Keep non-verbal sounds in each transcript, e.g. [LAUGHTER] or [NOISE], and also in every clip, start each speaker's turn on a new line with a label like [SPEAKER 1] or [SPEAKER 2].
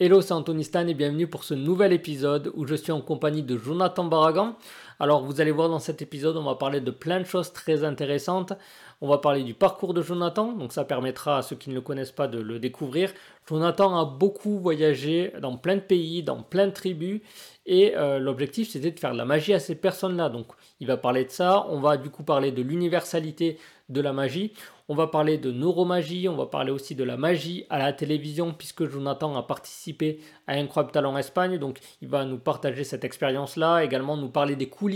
[SPEAKER 1] Hello, c'est Anthony Stan et bienvenue pour ce nouvel épisode où je suis en compagnie de Jonathan Barragan. Alors, vous allez voir dans cet épisode, on va parler de plein de choses très intéressantes. On va parler du parcours de Jonathan, donc ça permettra à ceux qui ne le connaissent pas de le découvrir. Jonathan a beaucoup voyagé dans plein de pays, dans plein de tribus, et euh, l'objectif c'était de faire de la magie à ces personnes-là. Donc, il va parler de ça. On va du coup parler de l'universalité de la magie. On va parler de neuromagie, on va parler aussi de la magie à la télévision, puisque Jonathan a participé à Incroyable Talent Espagne, donc il va nous partager cette expérience-là, également nous parler des coulisses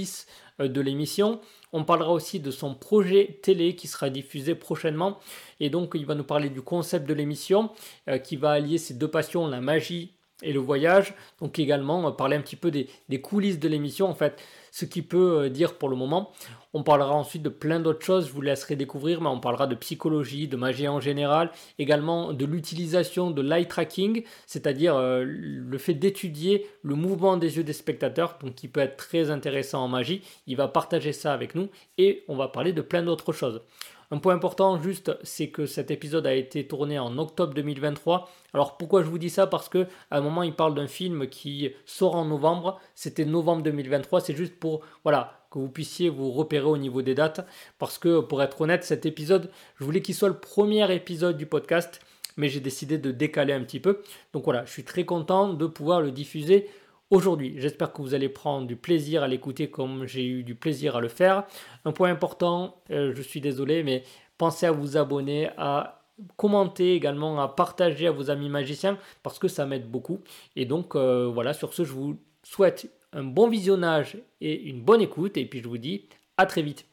[SPEAKER 1] euh, de l'émission. On parlera aussi de son projet télé qui sera diffusé prochainement, et donc il va nous parler du concept de l'émission, euh, qui va allier ces deux passions, la magie et le voyage. Donc également parler un petit peu des coulisses de l'émission, en fait, ce qu'il peut euh, dire pour le moment. On parlera ensuite de plein d'autres choses, je vous laisserai découvrir, mais on parlera de psychologie, de magie en général, également de l'utilisation de l'eye tracking, c'est-à-dire euh, le fait d'étudier le mouvement des yeux des spectateurs, donc qui peut être très intéressant en magie. Il va partager ça avec nous et on va parler de plein d'autres choses. Un point important juste, c'est que cet épisode a été tourné en octobre 2023. Alors pourquoi je vous dis ça? Parce que à un moment il parle d'un film qui sort en novembre. C'était novembre 2023. C'est juste pour voilà que vous puissiez vous repérer au niveau des dates. Parce que pour être honnête, cet épisode, je voulais qu'il soit le premier épisode du podcast, mais j'ai décidé de décaler un petit peu. Donc voilà, je suis très content de pouvoir le diffuser aujourd'hui. J'espère que vous allez prendre du plaisir à l'écouter comme j'ai eu du plaisir à le faire. Un point important, euh, je suis désolé, mais pensez à vous abonner, à commenter également, à partager à vos amis magiciens parce que ça m'aide beaucoup. Et donc euh, voilà, sur ce, je vous souhaite un bon visionnage et une bonne écoute. Et puis je vous dis à très vite.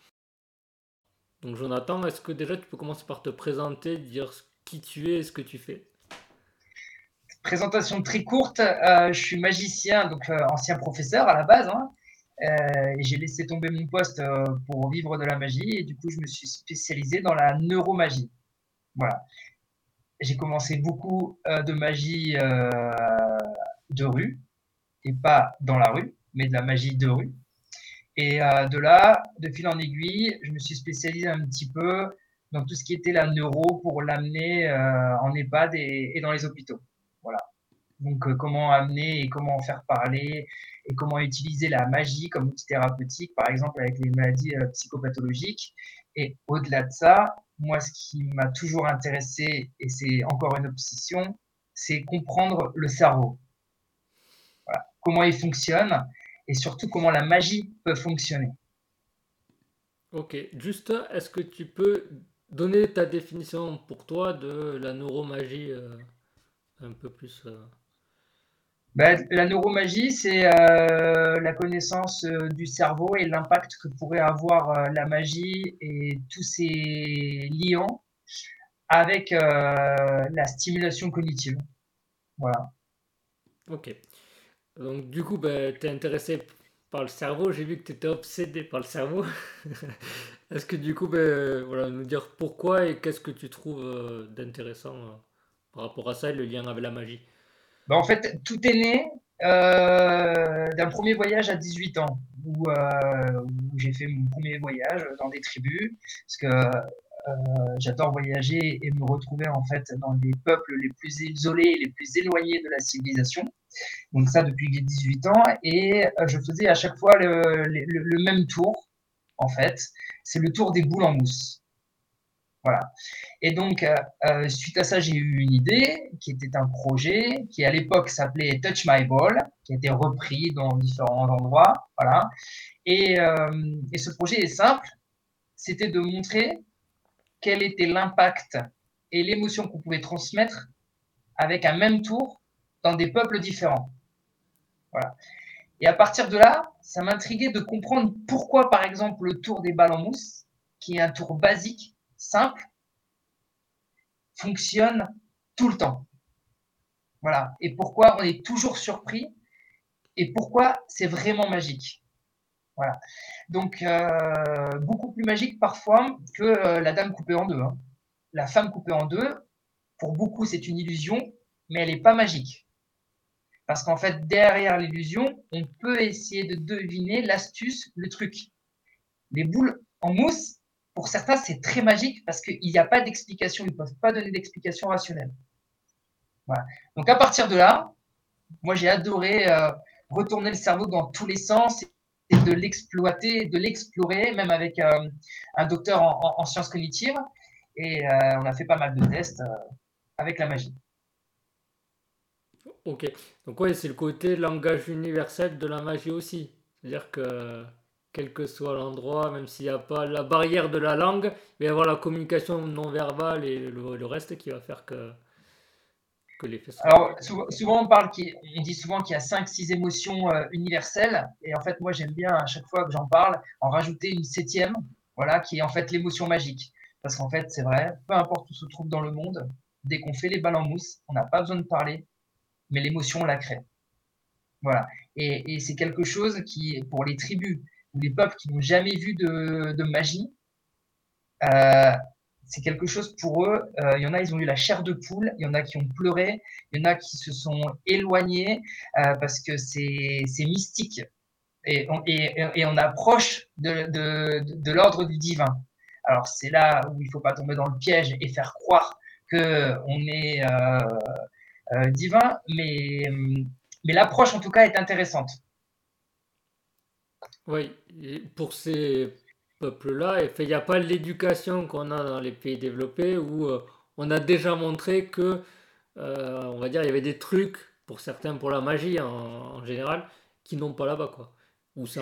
[SPEAKER 1] Donc Jonathan, est-ce que déjà tu peux commencer par te présenter, dire qui tu es et ce que tu fais?
[SPEAKER 2] Présentation très courte. Euh, je suis magicien, donc euh, ancien professeur à la base. Hein. Euh, j'ai laissé tomber mon poste pour vivre de la magie et du coup, je me suis spécialisé dans la neuromagie. Voilà. J'ai commencé beaucoup de magie de rue et pas dans la rue, mais de la magie de rue. Et de là, de fil en aiguille, je me suis spécialisé un petit peu dans tout ce qui était la neuro pour l'amener en EHPAD et dans les hôpitaux. Donc, euh, comment amener et comment faire parler et comment utiliser la magie comme outil thérapeutique, par exemple avec les maladies euh, psychopathologiques. Et au-delà de ça, moi, ce qui m'a toujours intéressé, et c'est encore une obsession, c'est comprendre le cerveau. Comment il fonctionne et surtout comment la magie peut fonctionner.
[SPEAKER 1] Ok, juste, est-ce que tu peux donner ta définition pour toi de la neuromagie euh, un peu plus
[SPEAKER 2] ben, la neuromagie, c'est euh, la connaissance euh, du cerveau et l'impact que pourrait avoir euh, la magie et tous ses liants avec la stimulation cognitive. Voilà.
[SPEAKER 1] Ok. Donc, du coup, ben, tu es intéressé par le cerveau. J'ai vu que tu étais obsédé par le cerveau. [LAUGHS] Est-ce que, du coup, ben, voilà, nous dire pourquoi et qu'est-ce que tu trouves d'intéressant par rapport à ça et le lien avec la magie?
[SPEAKER 2] Bah, en fait, tout est né euh, d'un premier voyage à 18 ans, où, euh, où j'ai fait mon premier voyage dans des tribus, parce que euh, j'adore voyager et me retrouver en fait dans les peuples les plus isolés, les plus éloignés de la civilisation. Donc ça depuis j'ai 18 ans, et euh, je faisais à chaque fois le, le même tour, en fait. C'est le tour des boules en mousse. Voilà. Et donc, euh, euh, suite à ça, j'ai eu une idée qui était un projet qui à l'époque s'appelait Touch My Ball, qui a été repris dans différents endroits. Voilà. Et, euh, et ce projet est simple, c'était de montrer quel était l'impact et l'émotion qu'on pouvait transmettre avec un même tour dans des peuples différents. Voilà. Et à partir de là, ça m'intriguait de comprendre pourquoi, par exemple, le tour des balles en mousse, qui est un tour basique, simple fonctionne tout le temps. Voilà. Et pourquoi on est toujours surpris et pourquoi c'est vraiment magique. Voilà. Donc, euh, beaucoup plus magique parfois que euh, la dame coupée en deux. Hein. La femme coupée en deux, pour beaucoup, c'est une illusion, mais elle n'est pas magique. Parce qu'en fait, derrière l'illusion, on peut essayer de deviner l'astuce, le truc. Les boules en mousse, pour certains, c'est très magique parce qu'il n'y a pas d'explication, ils ne peuvent pas donner d'explication rationnelle. Donc à partir de là, Moi, j'ai adoré euh, retourner le cerveau dans tous les sens et de l'exploiter, de l'explorer, même avec euh, un docteur en, sciences cognitives. Et euh, on a fait pas mal de tests avec la magie.
[SPEAKER 1] Ok. Donc, oui, c'est le côté langage universel de la magie aussi. C'est-à-dire que quel que soit l'endroit, même s'il n'y a pas la barrière de la langue, il va y avoir la communication non verbale et le, reste qui va faire que,
[SPEAKER 2] que l'effet Alors, souvent, on, parle on dit souvent qu'il y a 5-6 émotions euh, universelles. Et en fait, moi, j'aime bien à chaque fois que j'en parle, en rajouter une septième, voilà, qui est en fait l'émotion magique. Parce qu'en fait, c'est vrai, peu importe où se trouve dans le monde, dès qu'on fait les balles en mousse, on n'a pas besoin de parler, mais l'émotion, on la crée. Voilà. Et, et c'est quelque chose qui, pour les tribus, les peuples qui n'ont jamais vu de, magie, euh, c'est quelque chose pour eux. Euh, il y en a, ils ont eu la chair de poule. Il y en a qui ont pleuré. Il y en a qui se sont éloignés euh, parce que c'est mystique. Et on, approche de, l'ordre du divin. Alors c'est là où il faut pas tomber dans le piège et faire croire que on est divin, mais l'approche en tout cas est intéressante.
[SPEAKER 1] Oui, pour ces peuples-là, il n'y a pas l'éducation qu'on a dans les pays développés où euh, on a déjà montré que, euh, on va dire, il y avait des trucs, pour certains, pour la magie en, général, qui n'ont pas là-bas, quoi.
[SPEAKER 2] c'est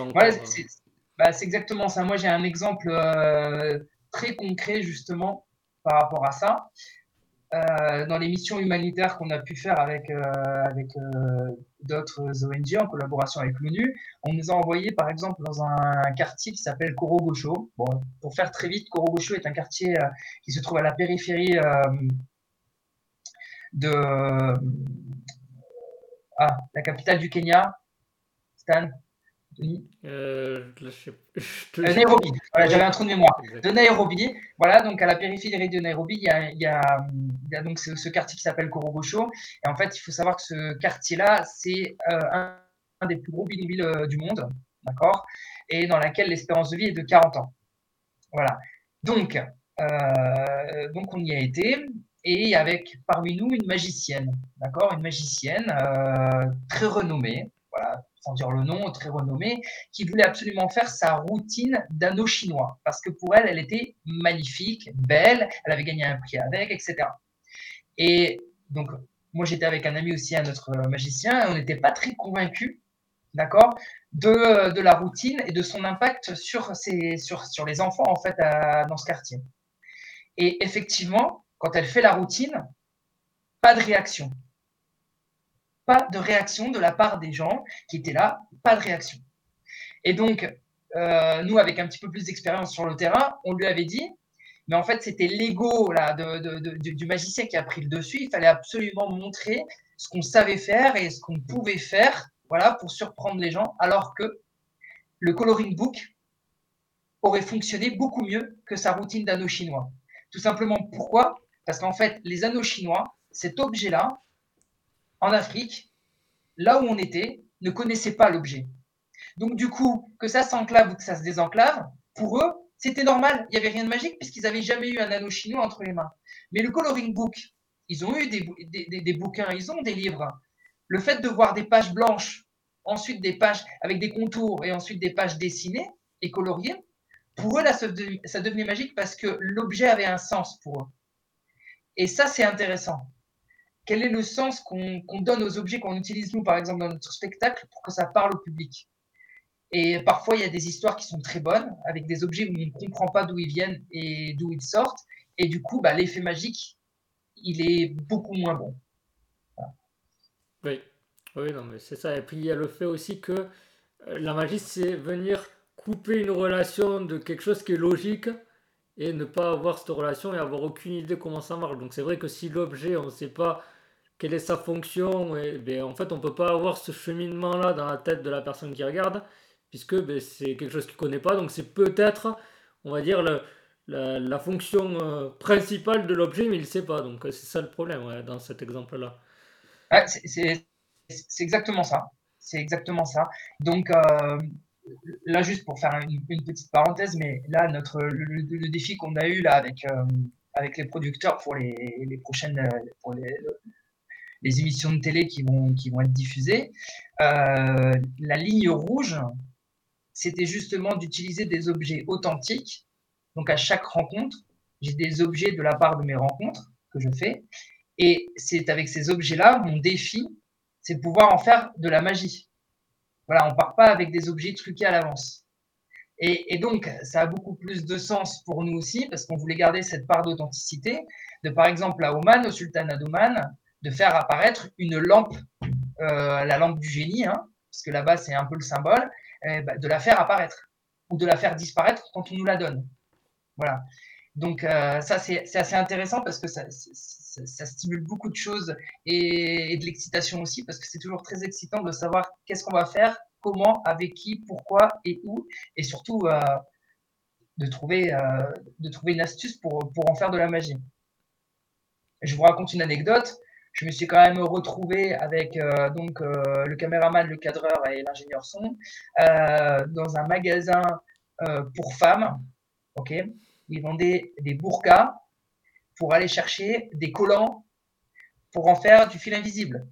[SPEAKER 2] bah, c'est exactement ça. Moi, j'ai un exemple euh, très concret, justement, par rapport à ça. Euh, dans les missions humanitaires qu'on a pu faire avec, euh, euh, d'autres ONG en collaboration avec l'ONU, on nous a envoyé par exemple dans un, quartier qui s'appelle Korogosho. Bon, pour faire très vite, Korogosho est un quartier qui se trouve à la périphérie de ah, la capitale du Kenya, Stan? Euh, [LAUGHS] euh, Nairobi, j'avais un trou de mémoire. De Nairobi, voilà, donc à la périphérie de Nairobi, il y a, donc ce, quartier qui s'appelle Korogosho. Et en fait, il faut savoir que ce quartier-là, c'est euh, un, des plus gros bidonvilles du monde, d'accord? Et dans laquelle l'espérance de vie est de 40 ans. Voilà. Donc, donc on y a été. Et avec parmi nous une magicienne, d'accord? Une magicienne très renommée, voilà, sans dire le nom, très renommée, qui voulait absolument faire sa routine d'anneau chinois, parce que pour elle, elle était magnifique, belle, elle avait gagné un prix avec, etc. Et donc, moi, j'étais avec un ami aussi, un autre magicien, et on n'était pas très convaincus, d'accord, de, de, la routine et de son impact sur, sur, sur les enfants, en fait, dans ce quartier. Et effectivement, quand elle fait la routine, pas de réaction pas de réaction de la part des gens qui étaient là, pas de réaction. Et donc, euh, nous, avec un petit peu plus d'expérience sur le terrain, on lui avait dit, mais en fait, c'était l'ego du magicien qui a pris le dessus. Il fallait absolument montrer ce qu'on savait faire et ce qu'on pouvait faire, voilà, pour surprendre les gens, alors que le coloring book aurait fonctionné beaucoup mieux que sa routine d'anneaux chinois. Tout simplement pourquoi? Parce qu'en fait, les anneaux chinois, cet objet-là, en Afrique, là où on était, ne connaissaient pas l'objet. Donc du coup, que ça s'enclave ou que ça se désenclave, pour eux, c'était normal. Il n'y avait rien de magique puisqu'ils n'avaient jamais eu un anneau chinois entre les mains. Mais le coloring book, ils ont eu des, bouquins, ils ont des livres. Le fait de voir des pages blanches, ensuite des pages avec des contours et ensuite des pages dessinées et coloriées, pour eux, ça devenait magique parce que l'objet avait un sens pour eux. Et ça, c'est intéressant quel est le sens qu'on donne aux objets qu'on utilise nous, par exemple, dans notre spectacle, pour que ça parle au public? Et parfois, il y a des histoires qui sont très bonnes, avec des objets où on ne comprend pas d'où ils viennent et d'où ils sortent. Et du coup, bah, l'effet magique, il est beaucoup moins bon.
[SPEAKER 1] Oui, oui, non, mais c'est ça. Et puis, il y a le fait aussi que euh, la magie, c'est venir couper une relation de quelque chose qui est logique et ne pas avoir cette relation et avoir aucune idée comment ça marche. Donc c'est vrai que si l'objet, on ne sait pas quelle est sa fonction. Et, ben, en fait, on ne peut pas avoir ce cheminement-là dans la tête de la personne qui regarde, puisque ben, c'est quelque chose qu'il ne connaît pas. Donc, c'est peut-être, on va dire, la, fonction euh, principale de l'objet, mais il ne sait pas. Donc, c'est ça le problème dans cet exemple-là.
[SPEAKER 2] c'est exactement ça. C'est exactement ça. Donc, euh, là, juste pour faire une, petite parenthèse, mais là, notre, le, défi qu'on a eu là avec, euh, avec les producteurs pour les, les prochaines, les émissions de télé qui vont, qui vont être diffusées. la ligne rouge, c'était justement d'utiliser des objets authentiques. Donc à chaque rencontre, j'ai des objets de la part de mes rencontres que je fais. Et c'est avec ces objets-là, mon défi, c'est pouvoir en faire de la magie. Voilà, on part pas avec des objets truqués à l'avance. Et, donc, ça a beaucoup plus de sens pour nous aussi, parce qu'on voulait garder cette part d'authenticité, de par exemple à Oman, au sultanat d'Oman, de faire apparaître une lampe, euh, la lampe du génie, hein, parce que là-bas c'est un peu le symbole, eh ben, de la faire apparaître ou de la faire disparaître quand on nous la donne. Voilà. Donc euh, ça, c'est assez intéressant parce que ça, stimule beaucoup de choses et, de l'excitation aussi parce que c'est toujours très excitant de savoir qu'est-ce qu'on va faire, comment, avec qui, pourquoi et où, et surtout euh, de, trouver, de trouver une astuce pour, pour en faire de la magie. Je vous raconte une anecdote. Je me suis quand même retrouvé avec donc le caméraman, le cadreur et l'ingénieur son dans un magasin pour femmes. Ok, ils vendaient des burkas pour aller chercher des collants pour en faire du fil invisible.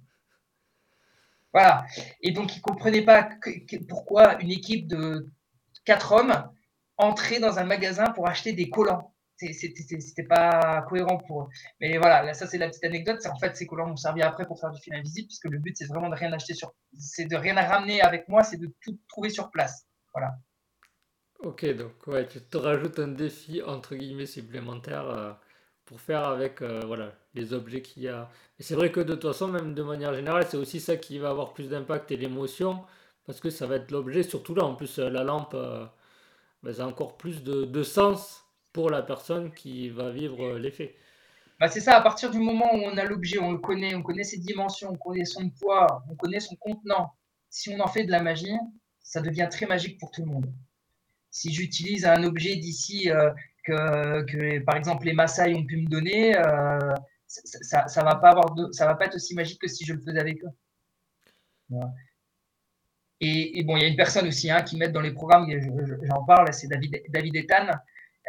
[SPEAKER 2] Voilà. Et donc, ils ne comprenaient pas pourquoi une équipe de quatre hommes entrait dans un magasin pour acheter des collants. C'était pas cohérent pour eux. Mais voilà, ça c'est la petite anecdote. En fait, ces collants m'ont servi après pour faire du fil invisible, puisque le but c'est vraiment de rien acheter sur, c'est de rien ramener avec moi, c'est de tout trouver sur place. Voilà.
[SPEAKER 1] Ok, donc ouais, tu te rajoutes un défi entre guillemets supplémentaire euh, pour faire avec euh, voilà, les objets qu'il y a. Et c'est vrai que de toute façon, même de manière générale, c'est aussi ça qui va avoir plus d'impact et l'émotion, parce que ça va être l'objet, surtout là, en plus euh, la lampe, ben, ça a encore plus de, de, sens pour la personne qui va vivre l'effet.
[SPEAKER 2] Bah c'est ça, à partir du moment où on a l'objet, on le connaît, on connaît ses dimensions, on connaît son poids, on connaît son contenant, si on en fait de la magie, ça devient très magique pour tout le monde si j'utilise un objet d'ici euh, que, par exemple, les Maasai ont pu me donner, euh, ça, ça, va pas avoir ça va pas être aussi magique que si je le faisais avec eux. Et, bon, il y a une personne aussi hein, qui met dans les programmes, j'en parle, c'est David, David Ethan,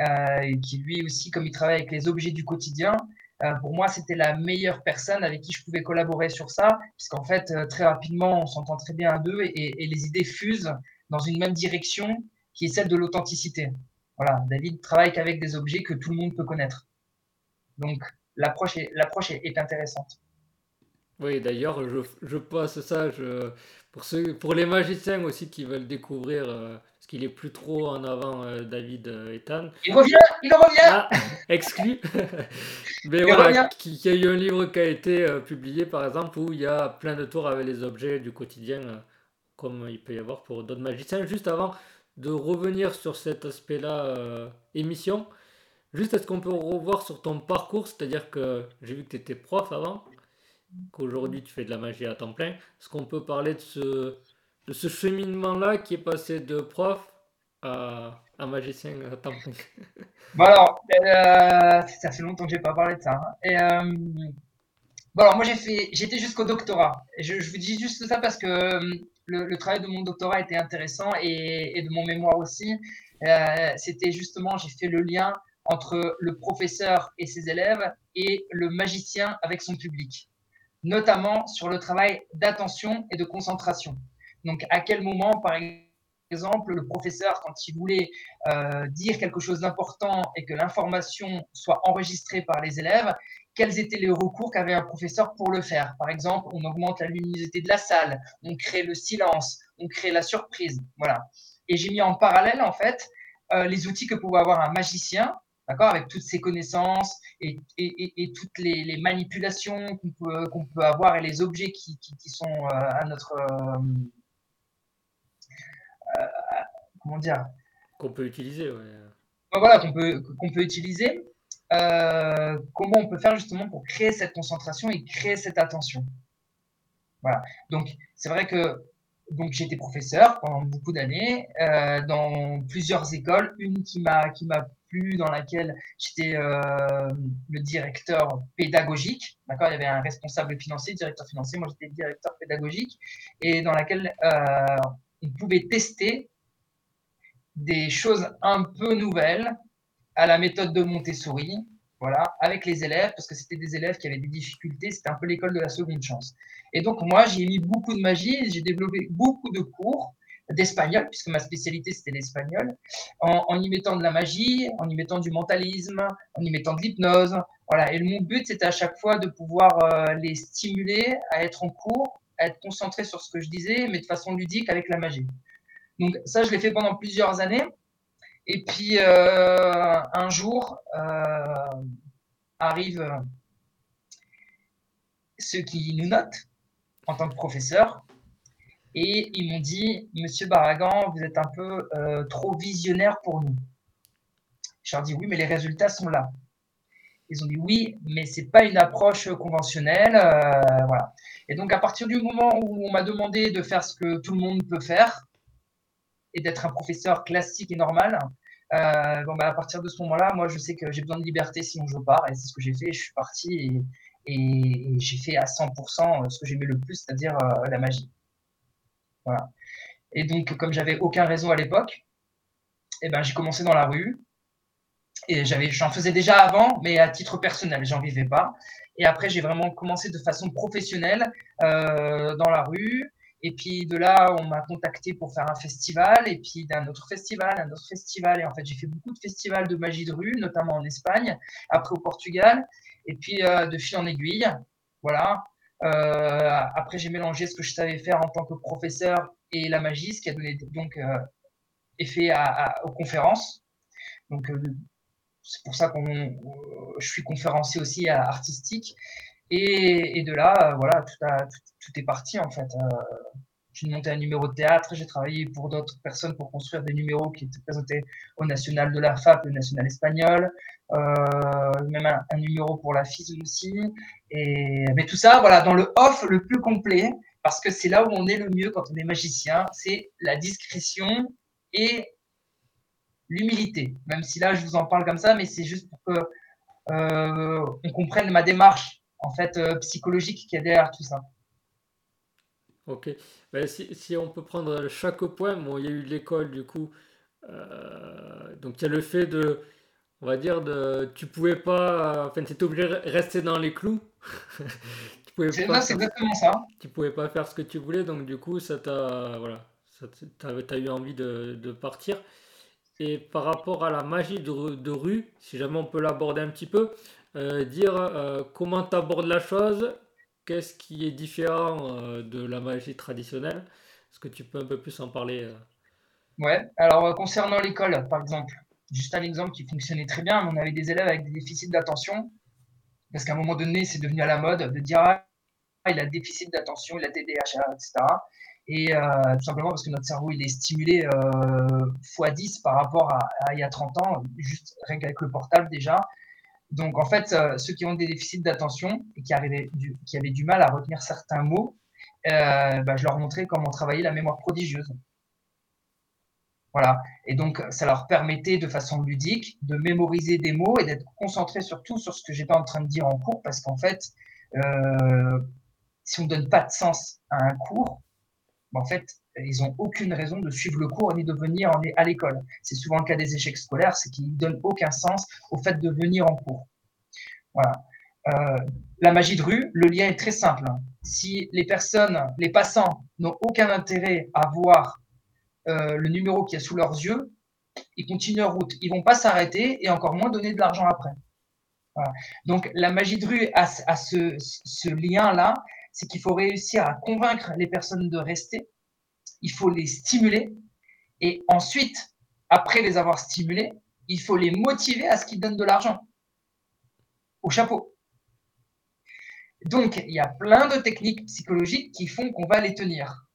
[SPEAKER 2] euh, qui lui aussi, comme il travaille avec les objets du quotidien, pour moi, c'était la meilleure personne avec qui je pouvais collaborer sur ça, puisqu'en fait, très rapidement, on s'entend très bien à deux et, et, les idées fusent dans une même direction qui est celle de l'authenticité. Voilà, David travaille qu'avec des objets que tout le monde peut connaître. Donc l'approche est, intéressante.
[SPEAKER 1] Oui, d'ailleurs, je, je, passe ça pour, les magiciens aussi qui veulent découvrir, euh, parce qu'il est plus trop en avant, euh, David euh, Ethan.
[SPEAKER 2] Il revient, il revient ah, [LAUGHS]
[SPEAKER 1] Exclu [LAUGHS] Mais voilà, qui, y a eu un livre qui a été publié, par exemple, où il y a plein de tours avec les objets du quotidien, comme il peut y avoir pour d'autres magiciens. Juste avant, de revenir sur cet aspect-là euh, émission. Juste, est-ce qu'on peut revoir sur ton parcours? C'est-à-dire que j'ai vu que tu étais prof avant, qu'aujourd'hui tu fais de la magie à temps plein. Est-ce qu'on peut parler de ce, de ce cheminement-là qui est passé de prof à, magicien plein [LAUGHS]
[SPEAKER 2] Bon alors, euh, ça fait longtemps que j'ai pas parlé de ça. Hein. Euh, bon alors moi j'ai fait, j'étais jusqu'au doctorat. Je, vous dis juste ça parce que le, travail de mon doctorat était intéressant et, de mon mémoire aussi. Euh, c'était justement, j'ai fait le lien entre le professeur et ses élèves et le magicien avec son public, notamment sur le travail d'attention et de concentration. Donc, à quel moment, par exemple, le professeur, quand il voulait euh, dire quelque chose d'important et que l'information soit enregistrée par les élèves, quels étaient les recours qu'avait un professeur pour le faire? Par exemple, on augmente la luminosité de la salle, on crée le silence, on crée la surprise. Voilà. Et j'ai mis en parallèle, en fait, euh, les outils que pouvait avoir un magicien, d'accord, avec toutes ses connaissances et, toutes les, manipulations qu'on peut, avoir et les objets qui, sont euh, à notre. Comment dire
[SPEAKER 1] Qu'on peut utiliser, ouais.
[SPEAKER 2] Voilà, qu'on peut, qu'on peut utiliser. Euh, comment on peut faire justement pour créer cette concentration et créer cette attention. Voilà. Donc, c'est vrai que donc été professeur pendant beaucoup d'années euh, dans plusieurs écoles. Une qui m'a qui m'a plu, dans laquelle j'étais euh, le directeur pédagogique. D'accord, il y avait un responsable financier, directeur financier. Moi, j'étais directeur pédagogique et dans laquelle on pouvait tester des choses un peu nouvelles à la méthode de Montessori. voilà, avec les élèves, parce que c'était des élèves qui avaient des difficultés, c'était un peu l'école de la seconde chance. Et donc, moi, j'ai mis beaucoup de magie, j'ai développé beaucoup de cours d'espagnol, puisque ma spécialité c'était l'espagnol, en, y mettant de la magie, en y mettant du mentalisme, en y mettant de l'hypnose. Voilà. Et mon but c'était à chaque fois de pouvoir euh, les stimuler à être en cours, à être concentrés sur ce que je disais, mais de façon ludique avec la magie. Donc ça, je l'ai fait pendant plusieurs années. Et puis euh, un jour euh, arrivent ceux qui nous notent en tant que professeur et ils m'ont dit Monsieur Barragan, vous êtes un peu euh, trop visionnaire pour nous. Je leur dit Oui, mais les résultats sont là. Ils ont dit oui, mais c'est pas une approche conventionnelle, voilà. Et donc à partir du moment où on m'a demandé de faire ce que tout le monde peut faire, et d'être un professeur classique et normal, euh, bon, bah, à partir de ce moment-là, moi, je sais que j'ai besoin de liberté sinon je pars. Et c'est ce que j'ai fait. Je suis parti et, j'ai fait à 100% ce que j'aimais le plus, c'est-à-dire euh, la magie. Voilà. Et donc, comme j'avais aucun réseau à l'époque, eh ben, j'ai commencé dans la rue. Et j'en faisais déjà avant, mais à titre personnel, j'en vivais pas. Et après, j'ai vraiment commencé de façon professionnelle euh, dans la rue. Et puis de là, on m'a contacté pour faire un festival, et puis d'un autre festival, un autre festival. Et en fait, j'ai fait beaucoup de festivals de magie de rue, notamment en Espagne, après au Portugal, et puis euh, de fil en aiguille. Voilà. Euh, après, j'ai mélangé ce que je savais faire en tant que professeur et la magie, ce qui a donné donc euh, effet aux conférences. Donc, c'est pour ça que je suis conférencier aussi artistique. Et, de là, voilà, tout, est parti en fait. Euh, j'ai monté un numéro de théâtre, j'ai travaillé pour d'autres personnes pour construire des numéros qui étaient présentés au national de la FAP, le national espagnol, euh, même un, numéro pour la FIS aussi. Et, mais tout ça, voilà, dans le off le plus complet, parce que c'est là où on est le mieux quand on est magicien, c'est la discrétion et l'humilité. Même si là, je vous en parle comme ça, mais c'est juste pour que euh, on comprenne ma démarche en fait euh, psychologique qui est derrière tout ça.
[SPEAKER 1] Ok. Ben, si, on peut prendre chaque point, bon, il y a eu l'école du coup. Euh, donc il y a le fait de, on va dire, de, tu pouvais pas, enfin, tu étais obligé de rester dans les clous. [LAUGHS]
[SPEAKER 2] c'est exactement ça.
[SPEAKER 1] Tu pouvais pas faire ce que tu voulais, donc du coup, ça t'a, voilà, tu as, eu envie de, de, partir. Et par rapport à la magie de, de rue, si jamais on peut l'aborder un petit peu, euh, dire euh, comment tu abordes la chose, qu'est-ce qui est différent euh, de la magie traditionnelle? Est-ce que tu peux un peu plus en parler
[SPEAKER 2] Ouais, alors concernant l'école, par exemple, juste un exemple qui fonctionnait très bien, on avait des élèves avec des déficits d'attention, parce qu'à un moment donné, c'est devenu à la mode de dire ah, il a déficit d'attention, il a TDAH, etc. Et tout simplement parce que notre cerveau, il est stimulé x10 par rapport à, à, il y a 30 ans, juste rien qu'avec le portable déjà. Donc, en fait, euh, ceux qui ont des déficits d'attention et qui, avaient du mal à retenir certains mots, euh, bah, je leur montrais comment travailler la mémoire prodigieuse. Voilà. Et donc, ça leur permettait de façon ludique de mémoriser des mots et d'être concentré surtout sur ce que j'étais en train de dire en cours, parce qu'en fait, euh, si on ne donne pas de sens à un cours, bah, en fait, ils n'ont aucune raison de suivre le cours ni de venir à l'école. C'est souvent le cas des échecs scolaires, c'est qu'ils ne donnent aucun sens au fait de venir en cours. Voilà. Euh, la magie de rue, le lien est très simple. Si les personnes, les passants n'ont aucun intérêt à voir euh, le numéro qui est sous leurs yeux, ils continuent leur route. Ils vont pas s'arrêter et encore moins donner de l'argent après. Donc la magie de rue a, ce, ce lien-là, c'est qu'il faut réussir à convaincre les personnes de rester il faut les stimuler. Et ensuite, après les avoir stimulés, il faut les motiver à ce qu'ils donnent de l'argent. Au chapeau. Donc, il y a plein de techniques psychologiques qui font qu'on va les tenir.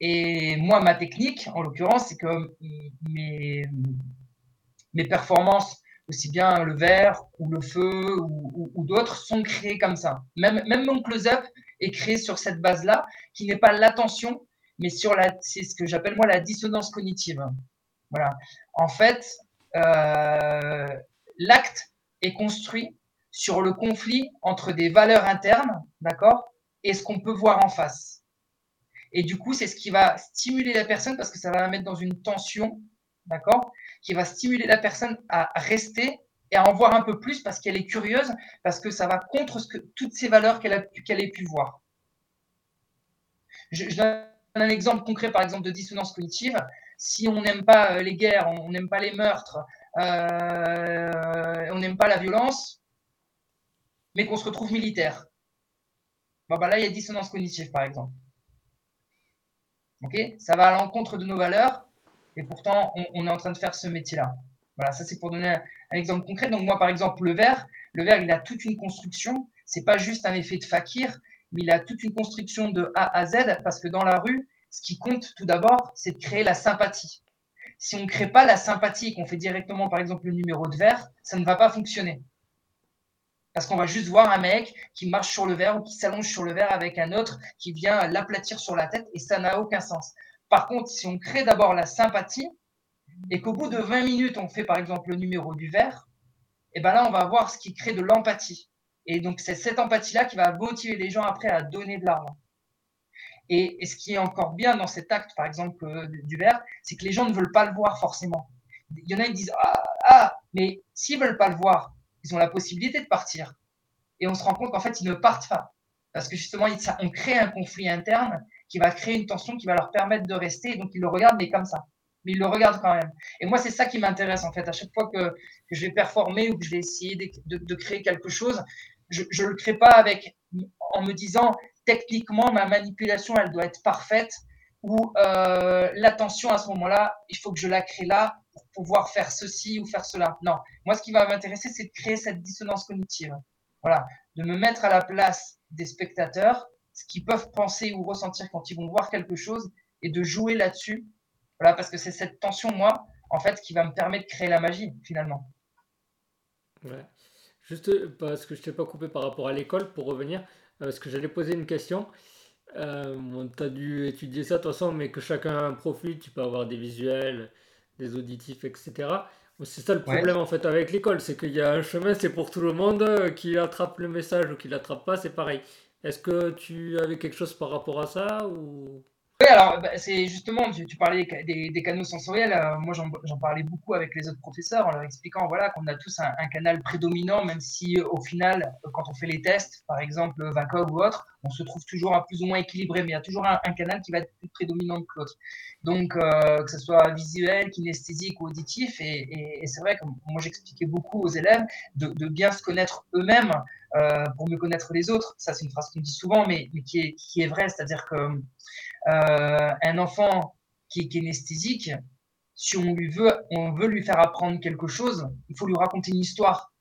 [SPEAKER 2] Et moi, ma technique, en l'occurrence, c'est que mes, mes performances, aussi bien le verre ou le feu ou, d'autres, sont créées comme ça. Même, même mon close-up est créé sur cette base-là, qui n'est pas l'attention, mais sur la, c'est ce que j'appelle moi la dissonance cognitive. Voilà. En fait, euh, l'acte est construit sur le conflit entre des valeurs internes, d'accord, et ce qu'on peut voir en face. Et du coup, c'est ce qui va stimuler la personne parce que ça va la mettre dans une tension, d'accord, qui va stimuler la personne à rester et à en voir un peu plus parce qu'elle est curieuse, parce que ça va contre ce que, toutes ces valeurs qu'elle a, ait pu voir. Je, un exemple concret, par exemple, de dissonance cognitive. Si on n'aime pas euh, les guerres, on n'aime pas les meurtres, euh, on n'aime pas la violence, mais qu'on se retrouve militaire, bah là, il y a dissonance cognitive, par exemple. Ok? Ça va à l'encontre de nos valeurs, et pourtant, on est en train de faire ce métier-là. Voilà, ça c'est pour donner un, exemple concret. Donc moi, par exemple, le verre, le verre, il a toute une construction. C'est pas juste un effet de fakir, mais il a toute une construction de A à Z parce que dans la rue, ce qui compte tout d'abord, c'est de créer la sympathie. Si on ne crée pas la sympathie et qu'on fait directement, par exemple, le numéro de verre, ça ne va pas fonctionner. Parce qu'on va juste voir un mec qui marche sur le verre ou qui s'allonge sur le verre avec un autre qui vient l'aplatir sur la tête et ça n'a aucun sens. Par contre, si on crée d'abord la sympathie, et qu'au bout de 20 minutes, on fait par exemple le numéro du verre, et ben là, on va voir ce qui crée de l'empathie. Et donc, c'est cette empathie-là qui va motiver les gens après à donner de l'argent. Et, ce qui est encore bien dans cet acte, par exemple, euh, du verre, c'est que les gens ne veulent pas le voir forcément. Il y en a qui disent ah, ah, mais s'ils veulent pas le voir, ils ont la possibilité de partir. Et on se rend compte qu'en fait, ils ne partent pas. Parce que justement, on crée un conflit interne qui va créer une tension qui va leur permettre de rester. donc, ils le regardent, mais comme ça mais il le regarde quand même. Et moi, c'est ça qui m'intéresse en fait. À chaque fois que, je vais performer ou que je vais essayer de, créer quelque chose, je ne le crée pas avec, en me disant techniquement, ma manipulation, elle doit être parfaite ou euh, l'attention à ce moment-là, il faut que je la crée là pour pouvoir faire ceci ou faire cela. Non, moi, ce qui va m'intéresser, c'est de créer cette dissonance cognitive. Voilà, de me mettre à la place des spectateurs, ce qu'ils peuvent penser ou ressentir quand ils vont voir quelque chose, et de jouer là-dessus voilà, parce que c'est cette tension, moi, en fait, qui va me permettre de créer la magie, finalement.
[SPEAKER 1] Juste parce que je t'ai pas coupé par rapport à l'école, pour revenir, euh, parce que j'allais poser une question. Euh, tu as dû étudier ça de toute façon, mais que chacun profite, tu peux avoir des visuels, des auditifs, etc. C'est ça le problème en fait avec l'école, c'est qu'il y a un chemin, c'est pour tout le monde, euh, qui attrape le message ou qui l'attrape pas, c'est pareil. Est-ce que tu avais quelque chose par rapport à ça ou
[SPEAKER 2] oui, alors bah, c'est justement, tu, parlais des, canaux sensoriels. Euh, moi, j'en parlais beaucoup avec les autres professeurs en leur expliquant voilà, qu'on a tous un, canal prédominant, même si euh, au final, quand on fait les tests, par exemple VACOG ou autre, on se trouve toujours à plus ou moins équilibré, mais il y a toujours un, canal qui va être plus prédominant que l'autre. Donc, euh, que ce soit visuel, kinesthésique ou auditif, et, c'est vrai que moi j'expliquais beaucoup aux élèves de, bien se connaître eux-mêmes pour mieux connaître les autres. Ça, c'est une phrase qu'on dit souvent, mais, qui, est, qui est vraie, c'est-à-dire que euh, un enfant qui est kinesthésique, si on veut, lui faire apprendre quelque chose, il faut lui raconter une histoire,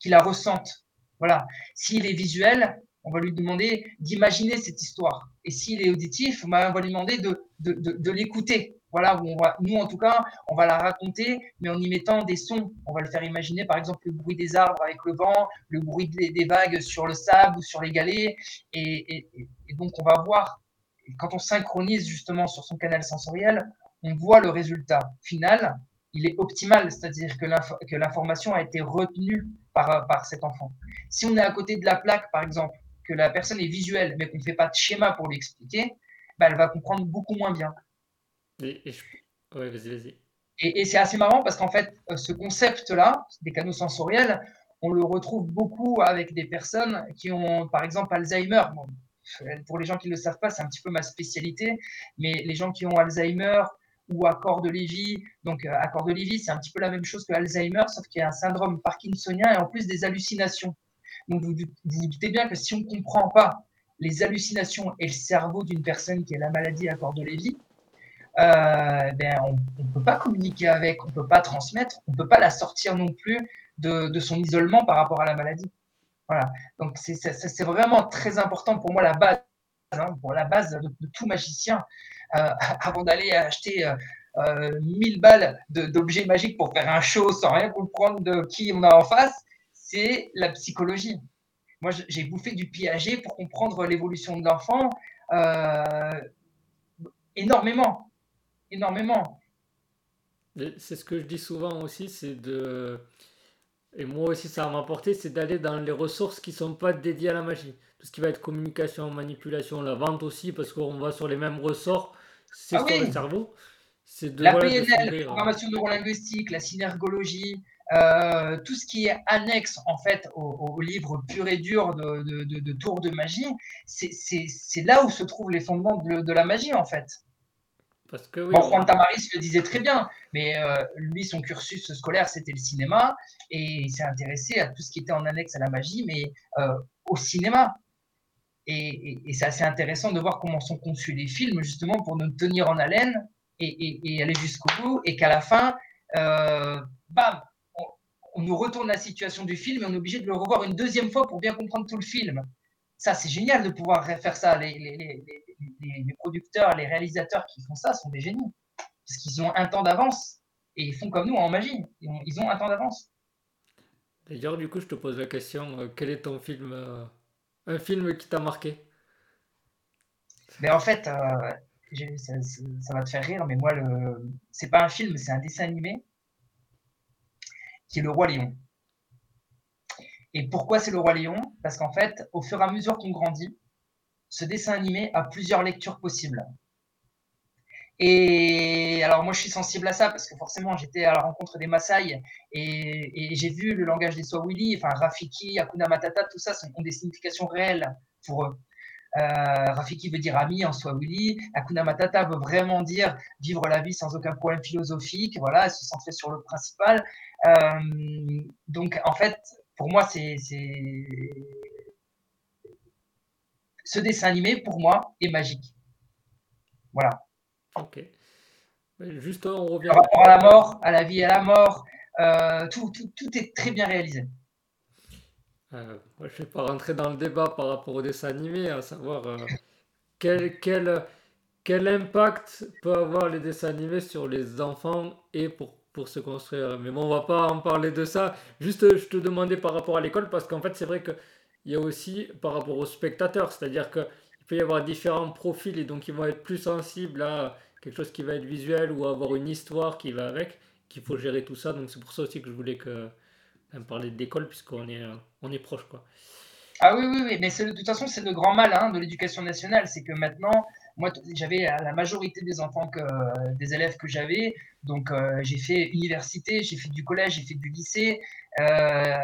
[SPEAKER 2] qu'il la ressente. Voilà. S'il est visuel, on va lui demander d'imaginer cette histoire. Et s'il est auditif, on va lui demander de, l'écouter. Voilà, on va, nous en tout cas, on va la raconter, mais en y mettant des sons. On va le faire imaginer, par exemple, le bruit des arbres avec le vent, le bruit des, vagues sur le sable ou sur les galets. Et, et donc, on va voir quand on synchronise justement sur son canal sensoriel, on voit le résultat final, il est optimal, c'est-à-dire que l'information a été retenue par, par cet enfant. Si on est à côté de la plaque, par exemple, que la personne est visuelle, mais qu'on ne fait pas de schéma pour lui expliquer, bah, elle va comprendre beaucoup moins bien.
[SPEAKER 1] Et, vas-y, vas-y.
[SPEAKER 2] Et, c'est assez marrant parce qu'en fait, euh, ce concept-là, des canaux sensoriels, on le retrouve beaucoup avec des personnes qui ont, par exemple, Alzheimer. Pour les gens qui ne le savent pas, c'est un petit peu ma spécialité, mais les gens qui ont Alzheimer ou accord de Lévy, donc euh, accord de Lévy, c'est un petit peu la même chose que Alzheimer, sauf qu'il y a un syndrome parkinsonien et en plus des hallucinations. Donc vous vous, doutez bien que si on ne comprend pas les hallucinations et le cerveau d'une personne qui a la maladie accord de Lévy, euh, ben on ne peut pas communiquer avec, on ne peut pas transmettre, on ne peut pas la sortir non plus de son isolement par rapport à la maladie. Voilà. Donc, c'est vraiment très important pour moi, la base, hein, pour la base de, tout magicien. Euh, [LAUGHS] avant d'aller acheter euh, euh, 1000 balles d'objets magiques pour faire un show sans rien comprendre de qui on a en face, c'est la psychologie. Moi, j'ai bouffé du Piaget pour comprendre l'évolution de l'enfant euh, énormément. Énormément.
[SPEAKER 1] C'est ce que je dis souvent aussi, c'est de et moi aussi, ça m'a apporté, c'est d'aller dans les ressources qui ne sont pas dédiées à la magie. Tout ce qui va être communication, manipulation, la vente aussi, parce qu'on va sur les mêmes ressorts, c'est ah sur le cerveau.
[SPEAKER 2] C'est de, la PNL, la programmation neurolinguistique, la synergologie, euh, tout ce qui est annexe en fait au, livre pur et dur de, de, de, Tours de magie, c'est là où se trouvent les fondements de, la magie en fait. Parce que oui, Juan Tamaris le disait très bien, mais euh, lui, son cursus scolaire, c'était le cinéma, et il s'est intéressé à tout ce qui était en annexe à la magie, mais euh, au cinéma. Et, et, c'est assez intéressant de voir comment sont conçus les films, justement, pour nous tenir en haleine et, et aller jusqu'au bout, et qu'à la fin, bam, on nous retourne la situation du film et on est obligé de le revoir une deuxième fois pour bien comprendre tout le film. Ça, c'est génial de pouvoir faire ça. Les, producteurs, les réalisateurs qui font ça sont des génies. Parce qu'ils ont un temps d'avance et ils font comme nous en magie. Ils ont un temps d'avance.
[SPEAKER 1] D'ailleurs, du coup, je te pose la question euh, quel est ton film, euh, un film qui t'a marqué?
[SPEAKER 2] Mais en fait, euh, ça, ça, va te faire rire, mais moi, le... c'est pas un film, c'est un dessin animé qui est le roi lion. Et pourquoi c'est le roi lion Parce qu'en fait, au fur et à mesure qu'on grandit, ce dessin animé a plusieurs lectures possibles. Et alors moi je suis sensible à ça parce que forcément j'étais à la rencontre des Maasai et, j'ai vu le langage des Swahili, enfin Rafiki, Akuna Matata, tout ça ont des significations réelles pour eux. Euh, Rafiki veut dire ami en Swahili. Akuna Matata veut vraiment dire vivre la vie sans aucun problème philosophique. Voilà, se centrer sur le principal. Euh, donc, en fait, pour moi, c'est ce dessin animé, pour moi, est magique. Voilà.
[SPEAKER 1] Ok. Juste, on revient.
[SPEAKER 2] Par rapport à la mort, à la vie et à la mort, euh, tout, tout, tout, est très bien réalisé.
[SPEAKER 1] Euh, je ne vais pas rentrer dans le débat par rapport au dessin animé, à savoir euh, quel, quel, quel impact peut avoir les dessins animés sur les enfants et pour, se construire. Mais bon, on va pas en parler de ça. Juste, je te demandais par rapport à l'école, parce qu'en fait, c'est vrai qu'il y a aussi par rapport aux spectateurs, c'est-à-dire qu'il peut y avoir différents profils et donc ils vont être plus sensibles à quelque chose qui va être visuel ou avoir une histoire qui va avec, qu'il faut gérer tout ça. Donc c'est pour ça aussi que je voulais que parler d'école puisqu'on est, on est proche. Quoi.
[SPEAKER 2] Ah oui, oui, oui, mais de toute façon, c'est le grand mal hein, de l'éducation nationale. C'est que maintenant, moi, j'avais la majorité des enfants, que, des élèves que j'avais. Donc, euh, j'ai fait université, j'ai fait du collège, j'ai fait du lycée. Euh,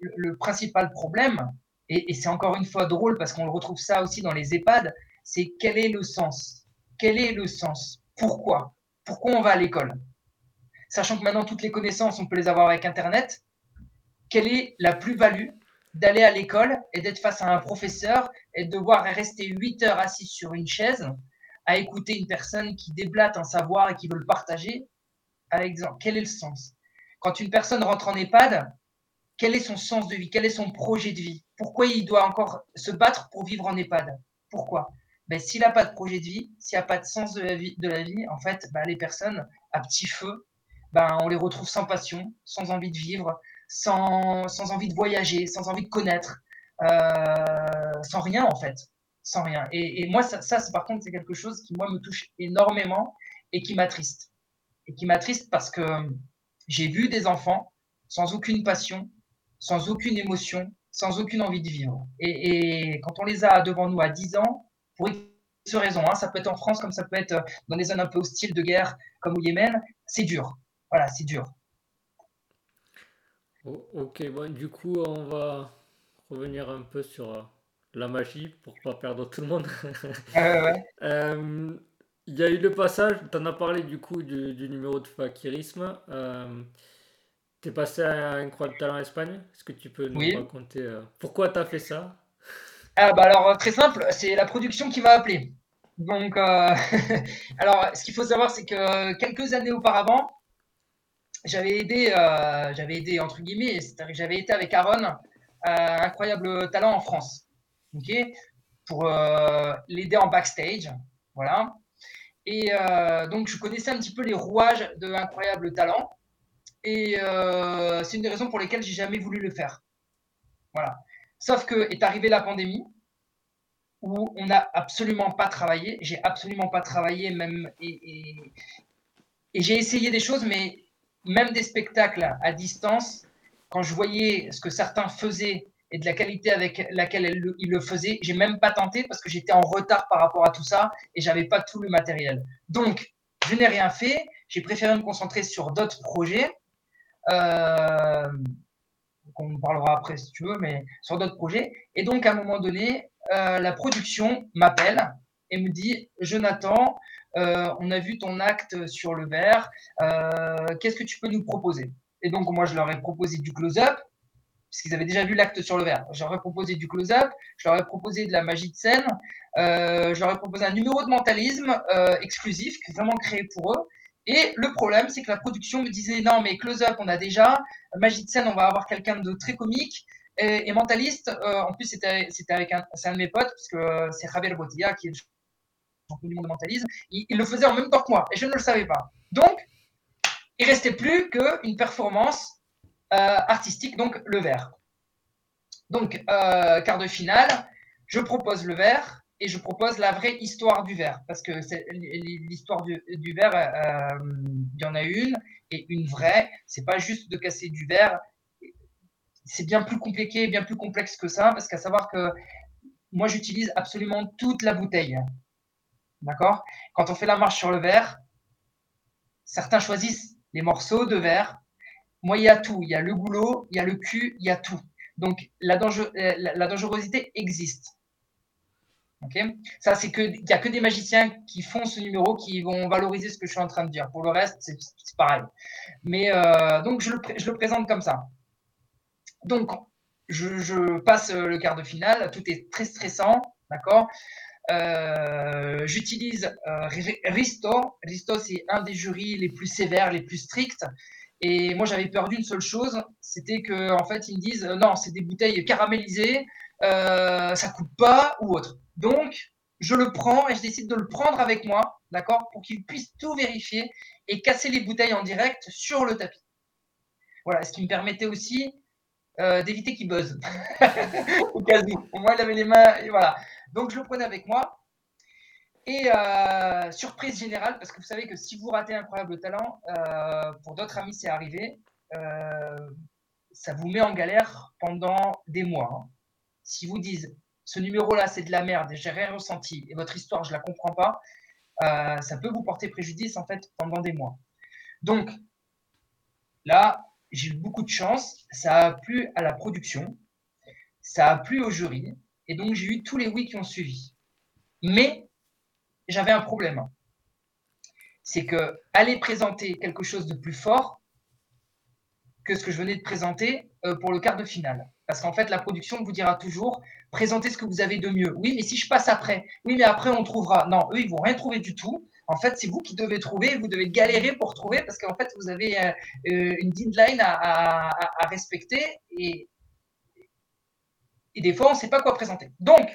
[SPEAKER 2] le, principal problème, et, et c'est encore une fois drôle parce qu'on le retrouve ça aussi dans les EHPAD, c'est quel est le sens? Quel est le sens? Pourquoi? Pourquoi on va à l'école? Sachant que maintenant, toutes les connaissances, on peut les avoir avec Internet. Quelle est la plus-value d'aller à l'école et d'être face à un professeur et de devoir rester 8 heures assis sur une chaise à écouter une personne qui déblate un savoir et qui veut le partager exemple, quel est le sens? Quand une personne rentre en EHPAD, quel est son sens de vie? Quel est son projet de vie? Pourquoi il doit encore se battre pour vivre en EHPAD? Pourquoi? Ben, S'il n'a pas de projet de vie, s'il n'y a pas de sens de la vie, de la vie en fait, ben, les personnes à petit feu, ben, on les retrouve sans passion, sans envie de vivre, sans, envie de voyager, sans envie de connaître, euh, sans rien en fait, sans rien. Et, moi, ça, par contre, c'est quelque chose qui moi me touche énormément et qui m'attriste. Et qui m'attriste parce que j'ai vu des enfants sans aucune passion, sans aucune émotion, sans aucune envie de vivre. Et, quand on les a devant nous à 10 ans, pour X raison, hein, ça peut être en France comme ça peut être dans des zones un peu hostiles de guerre comme au Yémen, c'est dur. Voilà, c'est dur.
[SPEAKER 1] Oh, ok, bon, du coup, on va revenir un peu sur euh, la magie pour pas perdre tout le monde. [LAUGHS] Euh, il y a eu le passage, tu en as parlé du coup du, numéro de fakirisme. Euh, tu es passé à un incroyable talent en Espagne. Est-ce que tu peux nous raconter pourquoi tu as fait ça?
[SPEAKER 2] Ah, bah alors, très simple, c'est la production qui m'a appelé. Donc, [LAUGHS] alors, ce qu'il faut savoir, c'est que quelques années auparavant, j'avais aidé, euh, j'avais aidé entre guillemets, c'est-à-dire que j'avais été avec Aaron, euh, incroyable talent en France, ok, pour euh, l'aider en backstage, voilà. Et donc je connaissais un petit peu les rouages de incroyable talent, et c'est une des raisons pour lesquelles j'ai jamais voulu le faire, voilà. Sauf que est arrivée la pandémie, où on n'a absolument pas travaillé, j'ai absolument pas travaillé même et j'ai essayé des choses, mais même des spectacles à distance, quand je voyais ce que certains faisaient et de la qualité avec laquelle ils le faisaient, j'ai même pas tenté parce que j'étais en retard par rapport à tout ça et j'avais pas tout le matériel. Donc, je n'ai rien fait. J'ai préféré me concentrer sur d'autres projets. Euh, qu'on parlera après si tu veux, mais sur d'autres projets. Et donc, à un moment donné, euh, la production m'appelle et me dit Jonathan, on a vu ton acte sur le verre, qu'est-ce que tu peux nous proposer? Et donc, moi, je leur ai proposé du close-up, puisqu'ils avaient déjà vu l'acte sur le verre. Je leur proposé du close-up, je leur ai proposé de la magie de scène, je leur ai proposé un numéro de mentalisme exclusif, vraiment créé pour eux. Et le problème, c'est que la production me disait non, mais close-up, on a déjà. Magie de scène, on va avoir quelqu'un de très comique. Et, mentaliste, euh, en plus, c'était avec un, un de mes potes, parce que euh, c'est Javier Botilla, qui est le du monde de mentalisme. Il, le faisait en même temps que moi, et je ne le savais pas. Donc, il restait plus qu'une performance euh, artistique, donc le verre. Donc, quart de finale, je propose le verre et je propose la vraie histoire du verre. Parce que l'histoire du, du, verre, euh, il y en a une, et une vraie. C'est pas juste de casser du verre. C'est bien plus compliqué, bien plus complexe que ça, parce qu'à savoir que moi, j'utilise absolument toute la bouteille. D'accord? Quand on fait la marche sur le verre, certains choisissent les morceaux de verre. Moi, il y a tout. Il y a le goulot, il y a le cul, il y a tout. Donc, la, euh, dangerosité existe. Ça, c'est que il y a que des magiciens qui font ce numéro qui vont valoriser ce que je suis en train de dire. Pour le reste, c'est pareil. Mais euh, donc je le, présente comme ça. Donc je, je, passe le quart de finale. Tout est très stressant, d'accord? Euh, J'utilise euh, Risto. Risto, c'est un des jurys les plus sévères, les plus stricts. Et moi, j'avais peur d'une seule chose, c'était que en fait, ils me disent euh, non, c'est des bouteilles caramélisées, euh, ça coupe pas ou autre. Donc, je le prends et je décide de le prendre avec moi, d'accord, pour qu'il puisse tout vérifier et casser les bouteilles en direct sur le tapis. Voilà, ce qui me permettait aussi d'éviter qu'il buzz. [LAUGHS] Au cas où. Au moins, il avait les mains, voilà. Donc, je le prenais avec moi. Et euh, surprise générale, parce que vous savez que si vous ratez Incroyable Talent, euh, pour d'autres amis, c'est arrivé, ça vous met en galère pendant des mois. Hein. Si vous disent ce numéro-là, c'est de la merde j'ai rien ressenti et votre histoire, je la comprends pas, euh, ça peut vous porter préjudice en fait pendant des mois. Donc là, j'ai eu beaucoup de chance, ça a plu à la production, ça a plu au jury et donc j'ai eu tous les oui qui ont suivi. Mais j'avais un problème. C'est que aller présenter quelque chose de plus fort que ce que je venais de présenter euh, pour le quart de finale. Parce qu'en fait, la production vous dira toujours présentez ce que vous avez de mieux. Oui, mais si je passe après, oui, mais après on trouvera. Non, eux, ils vont rien trouver du tout. En fait, c'est vous qui devez trouver, vous devez galérer pour trouver parce qu'en fait, vous avez euh, euh, une deadline à, à, respecter et, et des fois, on ne sait pas quoi présenter. Donc,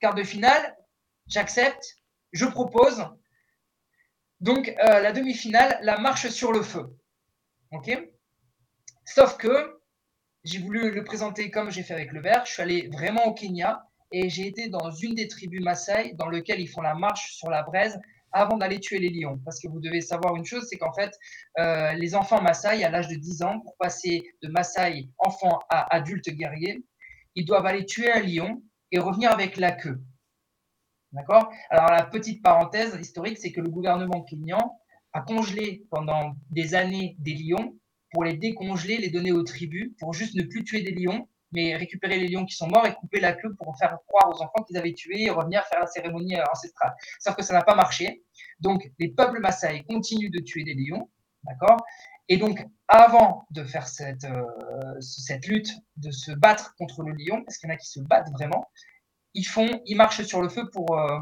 [SPEAKER 2] quart de finale, j'accepte, je propose. Donc, la demi-finale, la marche sur le feu. OK? Sauf que j'ai voulu le présenter comme j'ai fait avec le verre. Je suis allé vraiment au Kenya et j'ai été dans une des tribus Maasai dans lequel ils font la marche sur la braise avant d'aller tuer les lions. Parce que vous devez savoir une chose, c'est qu'en fait, euh, les enfants Maasai, à l'âge de 10 ans, pour passer de Maasai enfant à adulte guerrier, ils doivent aller tuer un lion et revenir avec la queue. D'accord? Alors, la petite parenthèse historique, c'est que le gouvernement kenyan a congelé pendant des années des lions pour les décongeler, les donner aux tribus, pour juste ne plus tuer des lions, mais récupérer les lions qui sont morts et couper la queue pour faire croire aux enfants qu'ils avaient tué et revenir faire la cérémonie euh, ancestrale. Sauf que ça n'a pas marché. Donc, les peuples Maasai continuent de tuer des lions, d'accord? Et donc, avant de faire cette, euh, cette lutte, de se battre contre le lion, parce qu'il y en a qui se battent vraiment, ils font, ils marchent sur le feu pour euh,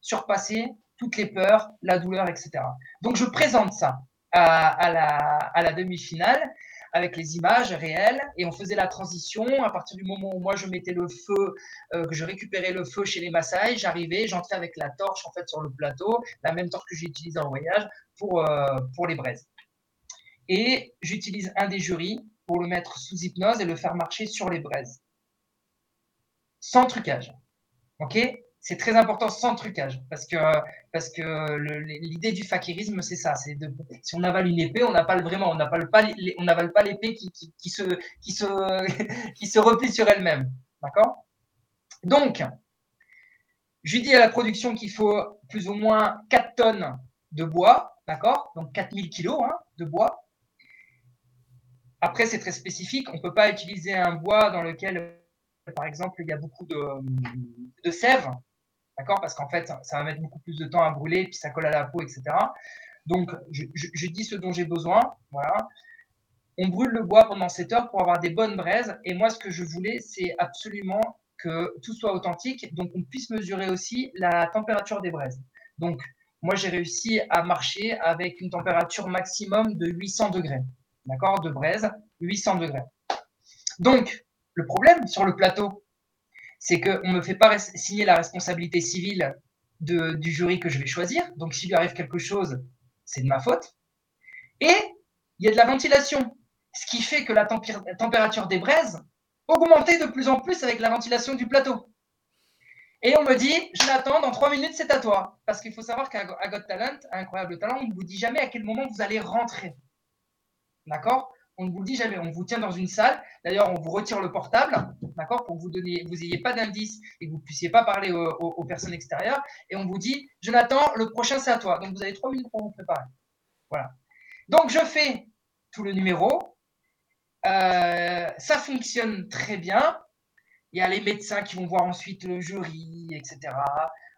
[SPEAKER 2] surpasser toutes les peurs, la douleur, etc. Donc, je présente ça à, la, à la demi-finale avec les images réelles et on faisait la transition à partir du moment où moi je mettais le feu, euh, que je récupérais le feu chez les Maasai, j'arrivais, j'entrais avec la torche en fait sur le plateau, la même torche que j'ai utilisée en voyage pour, pour les braises. Et j'utilise un des jurys pour le mettre sous hypnose et le faire marcher sur les braises. Sans trucage. OK? C'est très important sans trucage parce que parce que l'idée du fakirisme c'est ça c'est de si on avale une épée on n'avale vraiment pas l'épée qui, se qui se [LAUGHS] qui se replie sur elle-même. D'accord? Donc je dis à la production qu'il faut plus ou moins 4 tonnes de bois d'accord? Donc 4000 kilos hein, de bois après, c'est très spécifique. On ne peut pas utiliser un bois dans lequel, par exemple, il y a beaucoup de, de sève, d'accord Parce qu'en fait, ça va mettre beaucoup plus de temps à brûler, puis ça colle à la peau, etc. Donc, je, je dis ce dont j'ai besoin. Voilà. On brûle le bois pendant 7 heures pour avoir des bonnes braises. Et moi, ce que je voulais, c'est absolument que tout soit authentique, donc on puisse mesurer aussi la température des braises. Donc, moi, j'ai réussi à marcher avec une température maximum de 800 degrés. D'accord De braise, 800 degrés. Donc, le problème sur le plateau, c'est qu'on ne me fait pas signer la responsabilité civile du jury que je vais choisir. Donc, s'il lui arrive quelque chose, c'est de ma faute. Et il y a de la ventilation, ce qui fait que la température des braises augmentait de plus en plus avec la ventilation du plateau. Et on me dit, Jonathan, dans trois minutes, c'est à toi. Parce qu'il faut savoir qu'à Got Talent, Incroyable Talent, on ne vous dit jamais à quel moment vous allez rentrer. D'accord? On ne vous le dit jamais. On vous tient dans une salle. D'ailleurs, on vous retire le portable, d'accord? Pour que vous donniez, vous n'ayez pas d'indice et que vous ne puissiez pas parler aux, personnes extérieures. Et on vous dit, Jonathan, le prochain, c'est à toi. Donc, vous avez trois minutes pour vous préparer. Voilà. Donc, je fais tout le numéro. Euh, ça fonctionne très bien. Il y a les médecins qui vont voir ensuite le jury, etc.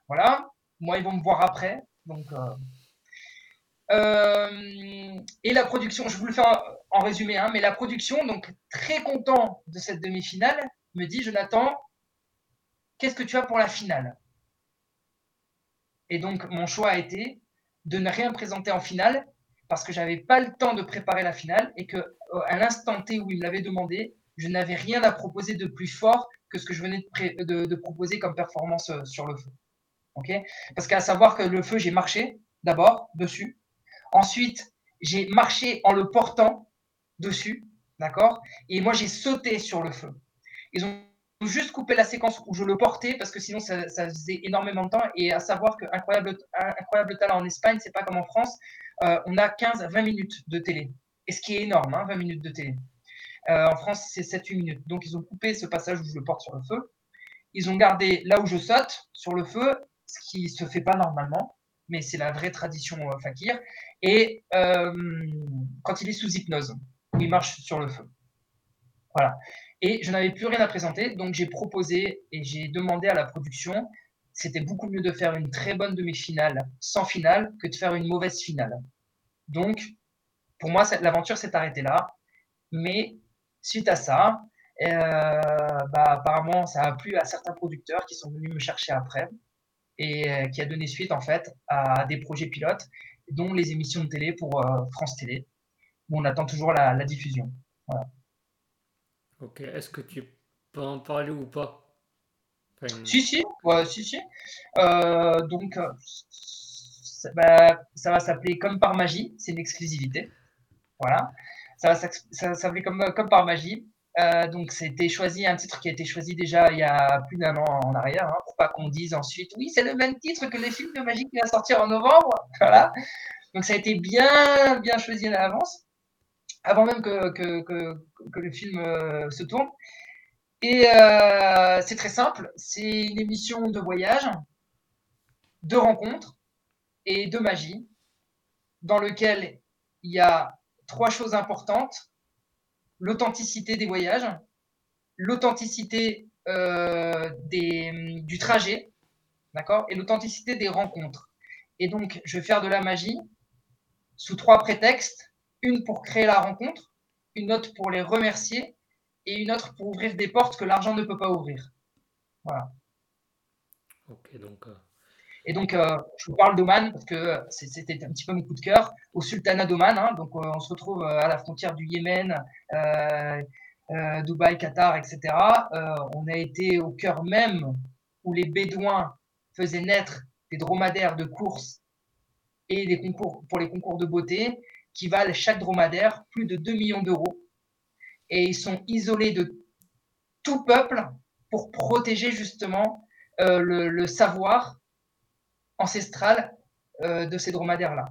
[SPEAKER 2] Voilà. Moi, ils vont me voir après. Donc, euh, et la production, je vous le fais en, résumé, hein, mais la production, donc très content de cette demi-finale, me dit Jonathan, qu'est-ce que tu as pour la finale? Et donc, mon choix a été de ne rien présenter en finale parce que j'avais pas le temps de préparer la finale et que à l'instant T où il l'avait demandé, je n'avais rien à proposer de plus fort que ce que je venais de, proposer comme performance euh, sur le feu. Ok? Parce qu'à savoir que le feu, j'ai marché d'abord dessus. Ensuite, j'ai marché en le portant dessus. D'accord? Et moi, j'ai sauté sur le feu. Ils ont juste coupé la séquence où je le portais parce que sinon, ça, faisait énormément de temps. Et à savoir que Incroyable, Incroyable Talent en Espagne, c'est pas comme en France. Euh, on a 15-20 minutes de télé. Et ce qui est énorme, 20 hein, minutes de télé. Euh, en France, c'est 7-8 minutes. Donc, ils ont coupé ce passage où je le porte sur le feu. Ils ont gardé là où je saute sur le feu, ce qui se fait pas normalement, mais c'est la vraie tradition euh, fakir. Et euh, quand il est sous hypnose, où il marche sur le feu. Voilà. Et je n'avais plus rien à présenter, donc j'ai proposé et j'ai demandé à la production, c'était beaucoup mieux de faire une très bonne demi-finale sans finale que de faire une mauvaise finale. Donc, pour moi, l'aventure s'est arrêtée là. Mais Suite à ça, euh, bah, apparemment, ça a plu à certains producteurs qui sont venus me chercher après et euh, qui a donné suite en fait à des projets pilotes, dont les émissions de télé pour euh, France Télé, où on attend toujours la, diffusion.
[SPEAKER 1] Ok, est-ce que tu peux en parler ou pas?
[SPEAKER 2] Si, si, si, si. donc, ça, bah, ça va s'appeler Comme par magie, c'est une exclusivité. Voilà ça, ça, fait comme, comme par magie. Euh, donc c'était choisi un titre qui a été choisi déjà il y a plus d'un an en arrière, hein, pour pas qu'on dise ensuite oui c'est le même titre que les films de magie qui va sortir en novembre. [LAUGHS] Voilà. Donc ça a été bien bien choisi à l'avance, avant même que, que, que, le film euh, se tourne. Et euh, c'est très simple, c'est une émission de voyage, de rencontres et de magie, dans lequel il y a trois choses importantes. L'authenticité des voyages, l'authenticité euh, du trajet, d'accord, et l'authenticité des rencontres. Et donc, je vais faire de la magie sous trois prétextes. Une pour créer la rencontre, une autre pour les remercier et une autre pour ouvrir des portes que l'argent ne peut pas ouvrir. Voilà.
[SPEAKER 1] Ok, donc euh,
[SPEAKER 2] et donc, euh, je vous parle d'Oman parce que c'était un petit peu mon coup de cœur, au Sultanat d'Oman. Hein. donc, euh, on se retrouve euh, à la frontière du Yémen, Dubaï, Qatar, etc. on a été au cœur même où les Bédouins faisaient naître des dromadaires de course et des concours pour les concours de beauté qui valent chaque dromadaire plus de 2 millions d'euros. Et ils sont isolés de tout peuple pour protéger justement le savoir ancestrale euh, de ces dromadaires-là.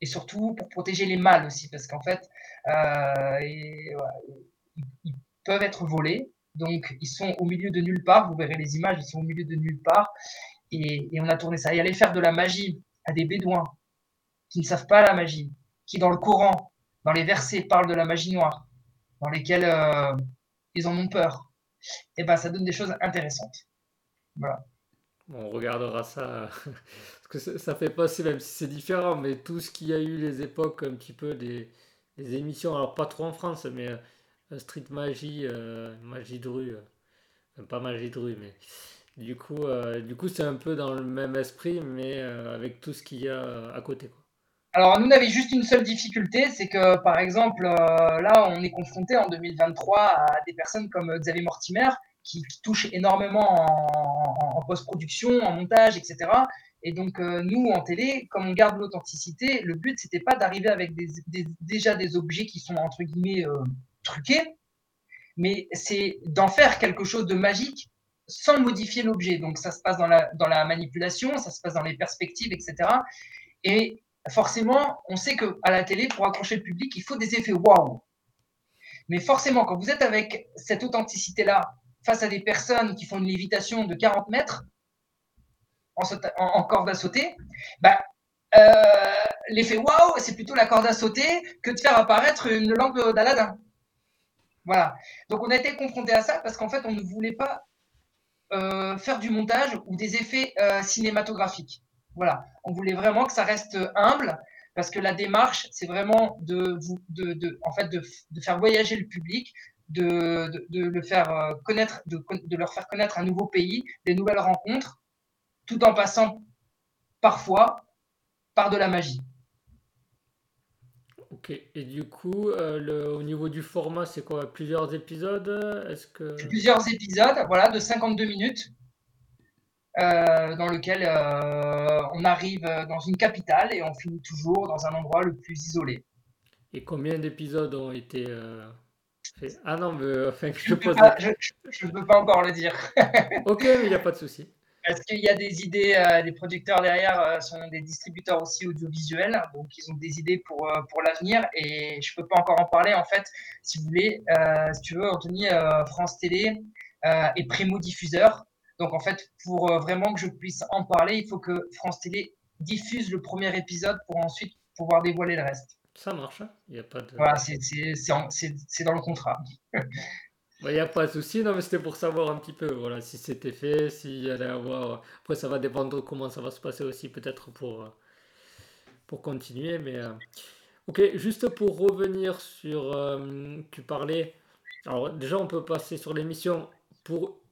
[SPEAKER 2] Et surtout pour protéger les mâles aussi, parce qu'en fait, euh, ils, peuvent être volés. Donc, ils sont au milieu de nulle part. Vous verrez les images, ils sont au milieu de nulle part. Et, on a tourné ça. Et aller faire de la magie à des bédouins qui ne savent pas la magie, qui dans le Coran dans les versets parlent de la magie noire, dans lesquels euh, ils en ont peur, et eh ben ça donne des choses intéressantes. Voilà.
[SPEAKER 1] On regardera ça, [LAUGHS] parce que ça fait passer, même si c'est différent, mais tout ce qu'il y a eu les époques, un petit peu des, des émissions, alors pas trop en France, mais euh, Street Magie, euh, Magie de rue, pas Magie de rue, mais du coup, c'est un peu dans le même esprit, mais avec tout ce qu'il y a à côté.
[SPEAKER 2] Alors, nous, on avait juste une seule difficulté, c'est que, par exemple, euh, là, on est confronté en 2023 à des personnes comme Xavier Mortimer, qui, touchent énormément en, post-production, en montage, etc. Et donc, euh, nous, en télé, comme on garde l'authenticité, le but, c'était pas d'arriver avec déjà des objets qui sont, entre guillemets, euh, truqués, mais c'est d'en faire quelque chose de magique sans modifier l'objet. Donc, ça se passe dans la, dans la manipulation, ça se passe dans les perspectives, etc. Et forcément, on sait que à la télé, pour accrocher le public, il faut des effets waouh. Mais forcément, quand vous êtes avec cette authenticité-là face à des personnes qui font une lévitation de 40 mètres en, corde à sauter, bah, euh, l'effet waouh, c'est plutôt la corde à sauter que de faire apparaître une lampe d'Aladin. Voilà. Donc on a été confronté à ça parce qu'en fait, on ne voulait pas euh, faire du montage ou des effets euh, cinématographiques. Voilà, on voulait vraiment que ça reste humble parce que la démarche, c'est vraiment de, faire voyager le public, de, le faire euh, connaître, de, leur faire connaître un nouveau pays, des nouvelles rencontres, tout en passant parfois par de la magie.
[SPEAKER 1] Ok, et du coup, euh, le, au niveau du format, c'est quoi? Plusieurs épisodes? Est-ce que...
[SPEAKER 2] Plusieurs épisodes, voilà, de 52 minutes. Euh, dans lequel euh, on arrive dans une capitale et on finit toujours dans un endroit le plus isolé.
[SPEAKER 1] Et combien d'épisodes ont été Ah non, mais enfin,
[SPEAKER 2] je, ne peux pas encore le dire. [LAUGHS]
[SPEAKER 1] ok, mais il n'y a pas de souci.
[SPEAKER 2] Parce qu'il y a des idées, des producteurs derrière sont des distributeurs aussi audiovisuels, donc ils ont des idées pour, pour l'avenir et je ne peux pas encore en parler. En fait, si vous voulez, si tu veux, Anthony, France Télé est primo-diffuseur donc en fait, pour euh, vraiment que je puisse en parler, il faut que France Télé diffuse le premier épisode pour ensuite pouvoir dévoiler le reste.
[SPEAKER 1] Ça marche, hein. il y a pas de...
[SPEAKER 2] Voilà, c'est dans le contrat. [LAUGHS]
[SPEAKER 1] Il n'y a pas de souci, non, mais c'était pour savoir un petit peu voilà, si c'était fait, s'il y allait avoir. Après, ça va dépendre de comment ça va se passer aussi, peut-être pour, euh, pour continuer. Mais euh, ok, juste pour revenir sur. tu parlais. Alors, déjà, on peut passer sur l'émission pour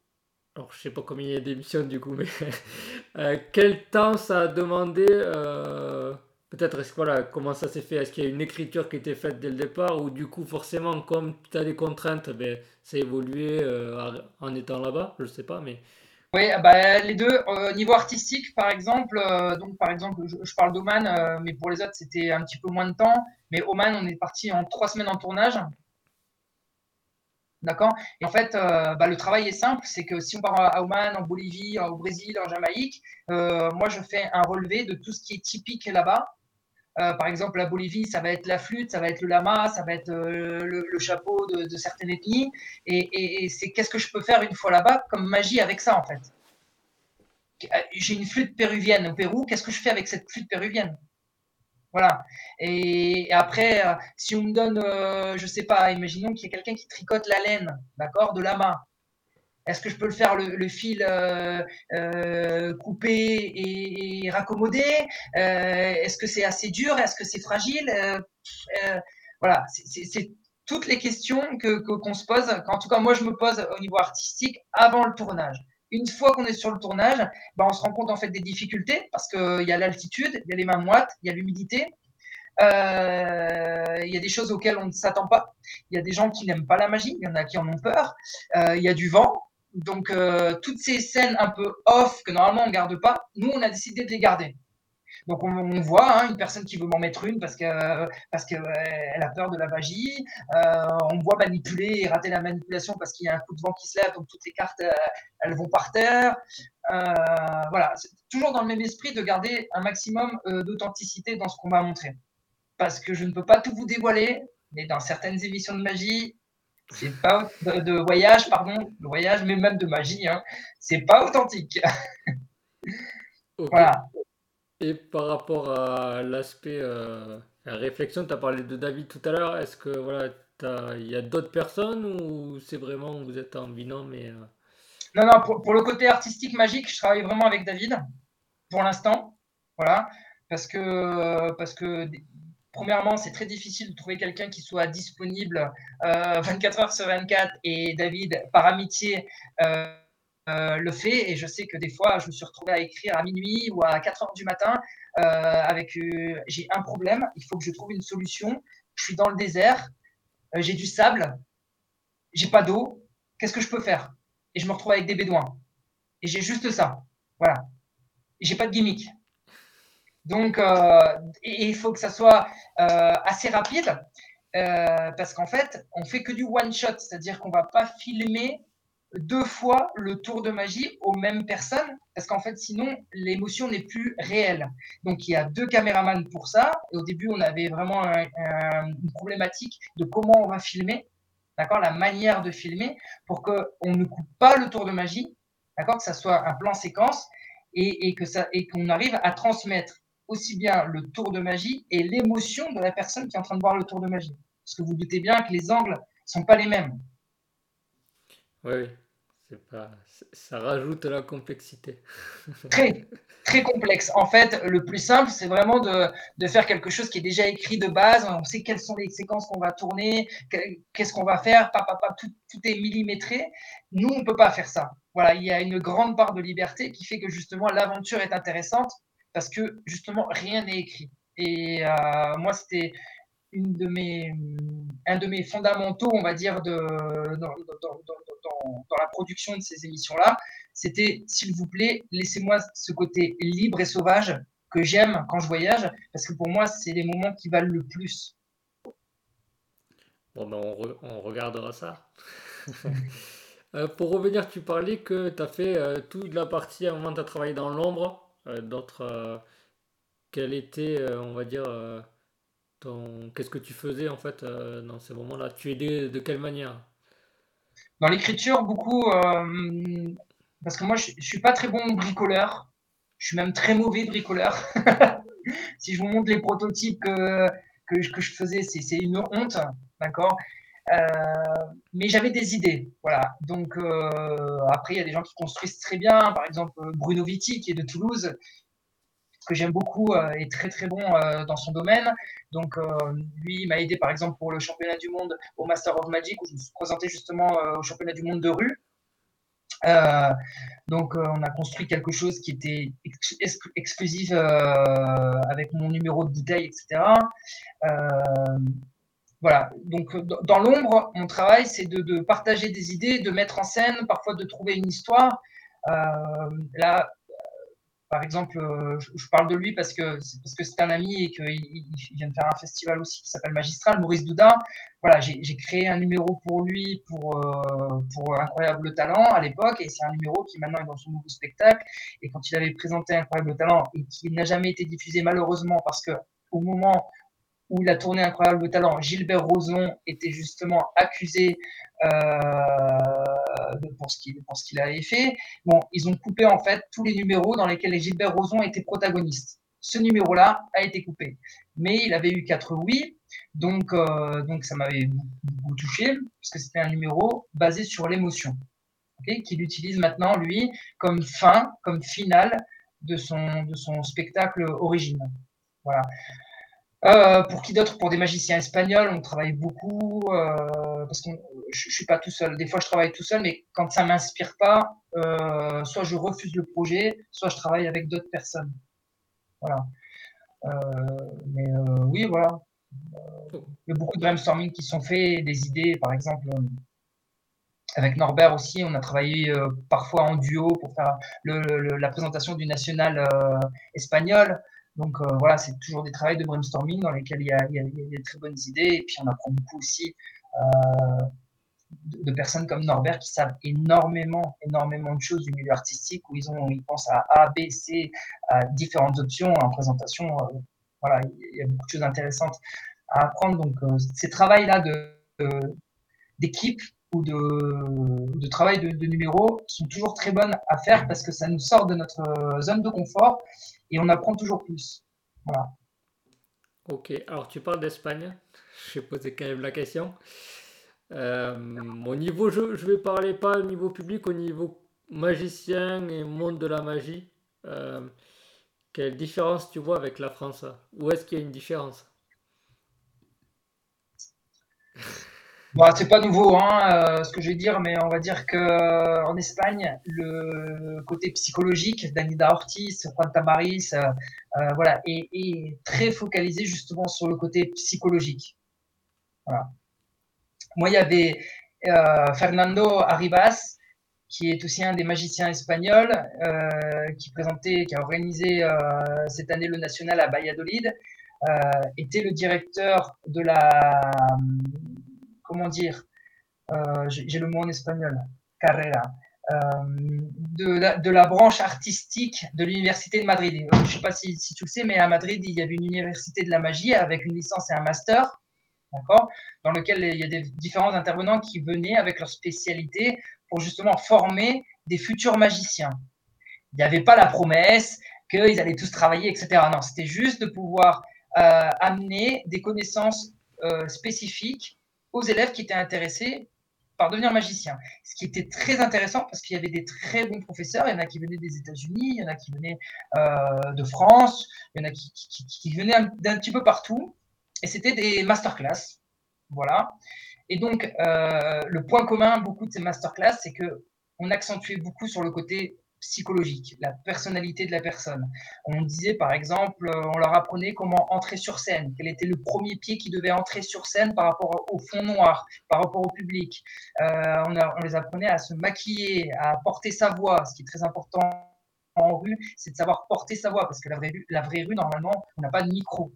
[SPEAKER 1] alors je sais pas combien il y a d'émissions du coup, mais [LAUGHS] euh, quel temps ça a demandé euh, Peut-être voilà, comment ça s'est fait? Est-ce qu'il y a une écriture qui était faite dès le départ? Ou du coup forcément comme tu as des contraintes, ben, ça a évolué euh, en étant là-bas? Je sais pas, mais...
[SPEAKER 2] Oui, bah, les deux. Au niveau artistique, par exemple, donc par exemple, je, parle d'Oman, mais pour les autres, c'était un petit peu moins de temps. Mais Oman, on est parti en trois semaines en tournage. D'accord? Et en fait, euh, bah, le travail est simple, c'est que si on part à Oman, en Bolivie, au Brésil, en Jamaïque, euh, moi je fais un relevé de tout ce qui est typique là-bas. Euh, par exemple, la Bolivie, ça va être la flûte, ça va être le lama, ça va être le, chapeau de, certaines ethnies. Et, c'est qu'est-ce que je peux faire une fois là-bas comme magie avec ça en fait? J'ai une flûte péruvienne au Pérou, qu'est-ce que je fais avec cette flûte péruvienne? Voilà. Et, après, euh, si on me donne, euh, je sais pas, imaginons qu'il y a quelqu'un qui tricote la laine, d'accord, de la main. Est-ce que je peux le faire le, fil euh, coupé et, raccommodé? Est-ce que c'est assez dur? Est-ce que c'est fragile? Voilà, c'est toutes les questions que qu'on se pose. En tout cas, moi, je me pose au niveau artistique avant le tournage. Une fois qu'on est sur le tournage, bah, on se rend compte en fait des difficultés parce qu'il y a l'altitude, il y a les mains moites, il y a l'humidité. Euh, il y a des choses auxquelles on ne s'attend pas. Il y a des gens qui n'aiment pas la magie, il y en a qui en ont peur. Euh, il y a du vent. Donc, euh, toutes ces scènes un peu off que normalement on ne garde pas, nous, on a décidé de les garder. Donc on, voit hein, une personne qui veut m'en mettre une parce que parce que elle a peur de la magie. Euh, on voit manipuler et rater la manipulation parce qu'il y a un coup de vent qui se lève, donc toutes les cartes euh, elles vont par terre. Euh, voilà, c'est toujours dans le même esprit de garder un maximum d'authenticité dans ce qu'on va montrer. Parce que je ne peux pas tout vous dévoiler, mais dans certaines émissions de magie, c'est pas de, voyage, pardon, de voyage, mais même de magie, hein, c'est pas authentique. [LAUGHS]
[SPEAKER 1] Voilà. Et par rapport à l'aspect euh, réflexion, tu as parlé de David tout à l'heure. Est-ce que voilà, il y a d'autres personnes ou c'est vraiment vous êtes en binôme mais euh,
[SPEAKER 2] Non, non, pour, le côté artistique magique, je travaille vraiment avec David pour l'instant. Voilà. Parce que, parce que premièrement, c'est très difficile de trouver quelqu'un qui soit disponible 24 euh, heures sur 24 et David, par amitié, euh, le fait. Et je sais que des fois, je me suis retrouvé à écrire à minuit ou à 4 heures du matin avec j'ai un problème, il faut que je trouve une solution. Je suis dans le désert, euh, j'ai du sable, j'ai pas d'eau, qu'est-ce que je peux faire? Et je me retrouve avec des bédouins. Et j'ai juste ça. Voilà. J'ai pas de gimmick. Donc, euh, il faut que ça soit euh, assez rapide parce qu'en fait, on fait que du one shot, c'est-à-dire qu'on va pas filmer deux fois le tour de magie aux mêmes personnes, parce qu'en fait, sinon, l'émotion n'est plus réelle. Donc, il y a deux caméramans pour ça. Et au début, on avait vraiment une problématique de comment on va filmer, d'accord, la manière de filmer, pour qu'on ne coupe pas le tour de magie, d'accord, que ça soit un plan séquence et, et que ça et qu'on arrive à transmettre aussi bien le tour de magie et l'émotion de la personne qui est en train de voir le tour de magie. Parce que vous doutez bien que les angles sont pas les mêmes.
[SPEAKER 1] Oui, pas, ça rajoute la complexité. [LAUGHS]
[SPEAKER 2] Très, très complexe. En fait, le plus simple, c'est vraiment de, de, faire quelque chose qui est déjà écrit de base. On sait quelles sont les séquences qu'on va tourner, qu'est-ce qu'on va faire, papa, tout, tout, est millimétré. Nous, on peut pas faire ça. Voilà, il y a une grande part de liberté qui fait que justement l'aventure est intéressante parce que justement rien n'est écrit. Et euh, moi, c'était une de mes, un de mes fondamentaux, on va dire, de, dans, la production de ces émissions-là, c'était, s'il vous plaît, laissez-moi ce côté libre et sauvage que j'aime quand je voyage, parce que pour moi, c'est les moments qui valent le plus.
[SPEAKER 1] Bon, ben on, regardera ça. [LAUGHS] Euh, pour revenir, tu parlais que tu as fait euh, toute la partie, à un moment, tu as travaillé dans l'ombre, d'autres. quel était, on va dire, Qu'est-ce que tu faisais en fait dans ces moments-là? Tu aidais de quelle manière?
[SPEAKER 2] Dans l'écriture, beaucoup, euh, parce que moi, je, ne suis pas très bon bricoleur. Je suis même très mauvais bricoleur. [LAUGHS] si je vous montre les prototypes que, que, je faisais, c'est une honte, d'accord? euh, mais j'avais des idées, voilà. Donc euh, après, il y a des gens qui construisent très bien. Par exemple, Bruno Vitti, qui est de Toulouse, que j'aime beaucoup euh, est très très bon euh, dans son domaine. Donc euh, lui m'a aidé par exemple pour le championnat du monde au Master of Magic où je me suis présenté justement au championnat du monde de rue. donc on a construit quelque chose qui était exclusif avec mon numéro de bouteille, etc. voilà, donc dans l'ombre, mon travail, c'est de, partager des idées, de mettre en scène, parfois de trouver une histoire. là, par exemple, euh, je parle de lui parce que parce que c'est un ami et qu'il vient de faire un festival aussi qui s'appelle Magistral, Maurice Doudin. Voilà, j'ai créé un numéro pour lui pour euh, pour Incroyable Talent à l'époque et c'est un numéro qui maintenant est dans son nouveau spectacle. Et quand il avait présenté Incroyable Talent et qui n'a jamais été diffusé malheureusement parce que au moment où il a tourné Incroyable Talent, Gilbert Rozon était justement accusé euh, pour ce qu'il avait fait. Bon, ils ont coupé en fait tous les numéros dans lesquels Gilbert Rozon était protagoniste. Ce numéro-là a été coupé, mais il avait eu quatre oui, donc euh, donc ça m'avait beaucoup touché parce que c'était un numéro basé sur l'émotion, qu'il utilise maintenant lui comme fin, comme finale de son de son spectacle original. Voilà. Euh, pour qui d'autre? Pour des magiciens espagnols, on travaille beaucoup euh, parce que je, suis pas tout seul. Des fois, je travaille tout seul, mais quand ça m'inspire pas, euh, soit je refuse le projet, soit je travaille avec d'autres personnes. Voilà. mais oui, voilà. Il y a beaucoup de brainstorming qui sont faits, des idées, par exemple. Avec Norbert aussi, on a travaillé parfois en duo pour faire la présentation du national espagnol. Donc euh, voilà, c'est toujours des travaux de brainstorming dans lesquels il y, a, des très bonnes idées et puis on apprend beaucoup aussi euh, de, personnes comme Norbert qui savent énormément, énormément de choses du milieu artistique où ils ont, ils pensent à A, B, C, à différentes options en présentation. Euh, voilà, il y a beaucoup de choses intéressantes à apprendre. Donc ces travails-là d'équipe ou de, travail de, de numéro sont toujours très bonnes à faire parce que ça nous sort de notre zone de confort et on apprend toujours plus. Voilà.
[SPEAKER 1] Ok, alors tu parles d'Espagne. [LAUGHS] Je vais poser quand même la question. Euh, au niveau jeu, je vais parler pas au niveau public, au niveau magicien et monde de la magie. Euh, quelle différence tu vois avec la France? Où est-ce qu'il y a une différence? [LAUGHS]
[SPEAKER 2] Bah, c'est pas nouveau, hein, euh, ce que je vais dire, mais on va dire que euh, en Espagne, le côté psychologique d'Anida Ortiz, Juan Tamaris, euh, euh, voilà, est, est, très focalisé justement sur le côté psychologique. Voilà. Moi, il y avait euh, Fernando Arribas, qui est aussi un des magiciens espagnols, euh, qui présentait, qui a organisé cette année le national à Valladolid, était le directeur de la comment dire, euh, j'ai le mot en espagnol, carrera, euh, de, la, branche artistique de l'université de Madrid. Je ne sais pas si, tu le sais, mais à Madrid, il y avait une université de la magie avec une licence et un master, d'accord, dans lequel il y a des différents intervenants qui venaient avec leur spécialité pour justement former des futurs magiciens. Il n'y avait pas la promesse qu'ils allaient tous travailler, etc. Non, c'était juste de pouvoir euh, amener des connaissances euh, spécifiques aux élèves qui étaient intéressés par devenir magicien. Ce qui était très intéressant parce qu'il y avait des très bons professeurs. Il y en a qui venaient des États-Unis, il y en a qui venaient euh, de France, il y en a qui, venaient d'un petit peu partout. Et c'était des masterclass. Voilà. Et donc, euh, le point commun, beaucoup de ces masterclass, c'est que on accentuait beaucoup sur le côté psychologique, la personnalité de la personne. On disait par exemple, on leur apprenait comment entrer sur scène, quel était le premier pied qui devait entrer sur scène par rapport au fond noir, par rapport au public. Euh, on, les apprenait à se maquiller, à porter sa voix, ce qui est très important en rue, c'est de savoir porter sa voix, parce que la vraie, la vraie rue, normalement, on n'a pas de micro.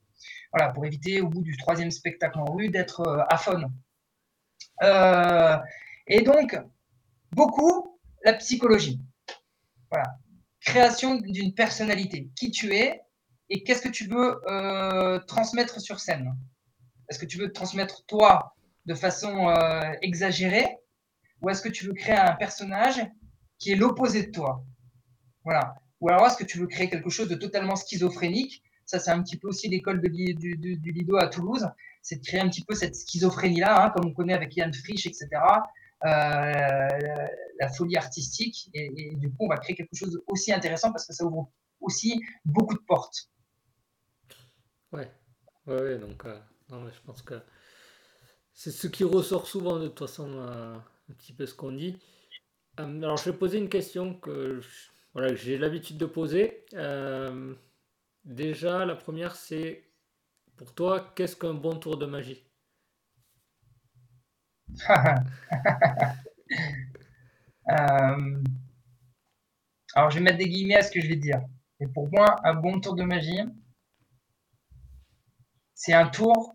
[SPEAKER 2] Voilà, pour éviter au bout du troisième spectacle en rue d'être euh, aphone. Euh, et donc, beaucoup, la psychologie. Voilà. Création d'une personnalité. Qui tu es et qu'est-ce que tu veux euh, transmettre sur scène? Est-ce que tu veux transmettre toi de façon euh, exagérée ou est-ce que tu veux créer un personnage qui est l'opposé de toi? Voilà. Ou alors est-ce que tu veux créer quelque chose de totalement schizophrénique? Ça, c'est un petit peu aussi l'école du, Lido à Toulouse. C'est de créer un petit peu cette schizophrénie-là, hein, comme on connaît avec Yann Frisch, etc la folie artistique. Et, du coup, on va créer quelque chose aussi intéressant parce que ça ouvre aussi beaucoup de portes.
[SPEAKER 1] Ouais, ouais, donc euh, non, mais je pense que c'est ce qui ressort souvent de toute façon, euh, un petit peu ce qu'on dit. Euh, alors, je vais poser une question que voilà, j'ai l'habitude de poser. Euh, déjà, la première, c'est pour toi, qu'est-ce qu'un bon tour de magie? [LAUGHS]
[SPEAKER 2] euh, alors, je vais mettre des guillemets à ce que je vais dire. Et pour moi, un bon tour de magie, c'est un tour,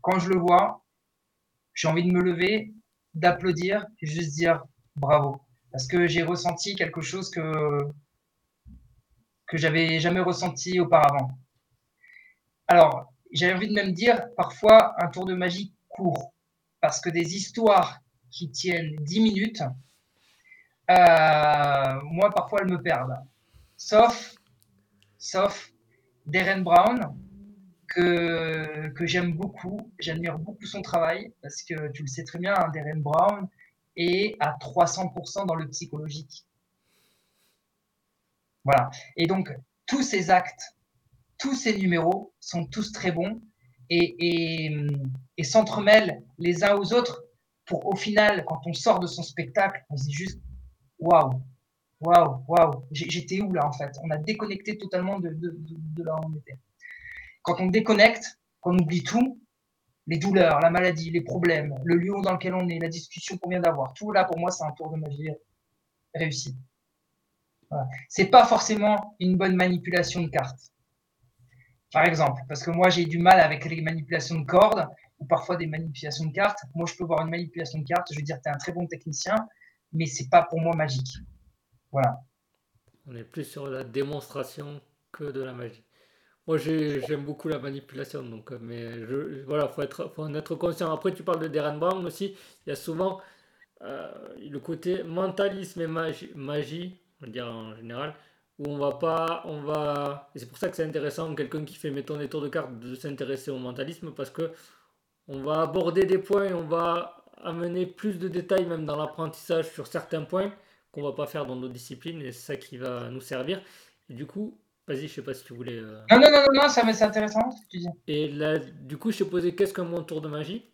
[SPEAKER 2] quand je le vois, j'ai envie de me lever, d'applaudir et juste dire bravo. Parce que j'ai ressenti quelque chose que, que j'avais jamais ressenti auparavant. Alors, j'ai envie de même dire, parfois, un tour de magie court parce que des histoires qui tiennent 10 minutes, euh, moi, parfois, elles me perdent. Sauf, sauf Darren Brown, que, que j'aime beaucoup. J'admire beaucoup son travail, parce que tu le sais très bien, hein, Darren Brown est à 300% dans le psychologique. Voilà. Et donc, tous ces actes, tous ces numéros sont tous très bons et, et, s'entremêlent les uns aux autres pour au final, quand on sort de son spectacle, on se dit juste waouh, waouh, waouh, j'étais où là en fait? On a déconnecté totalement de, là où on était. Quand on déconnecte, qu'on oublie tout, les douleurs, la maladie, les problèmes, le lieu dans lequel on est, la discussion qu'on vient d'avoir, tout là pour moi c'est un tour de magie réussi. Voilà. C'est pas forcément une bonne manipulation de cartes. Par exemple, parce que moi j'ai du mal avec les manipulations de cordes ou parfois des manipulations de cartes. Moi je peux voir une manipulation de cartes, je vais dire tu es un très bon technicien, mais c'est pas pour moi magique. Voilà.
[SPEAKER 1] On est plus sur la démonstration que de la magie. Moi j'aime beaucoup la manipulation, donc mais je, voilà, faut être, faut en être conscient. Après tu parles de Darren Brown aussi, il y a souvent euh, le côté mentalisme et magie, magie, on va dire en général, où on va pas, on va, et c'est pour ça que c'est intéressant, quelqu'un qui fait, mettons, des tours de cartes, de s'intéresser au mentalisme, parce que on va aborder des points et on va amener plus de détails, même dans l'apprentissage, sur certains points qu'on va pas faire dans nos disciplines, et c'est ça qui va nous servir. Et du coup, vas-y, je sais pas si tu voulais. euh,
[SPEAKER 2] Non, non, non, non, non, ça c'est intéressant ce que tu dis.
[SPEAKER 1] Et là, du coup, je t'ai posé qu'est-ce qu'un bon tour de magie?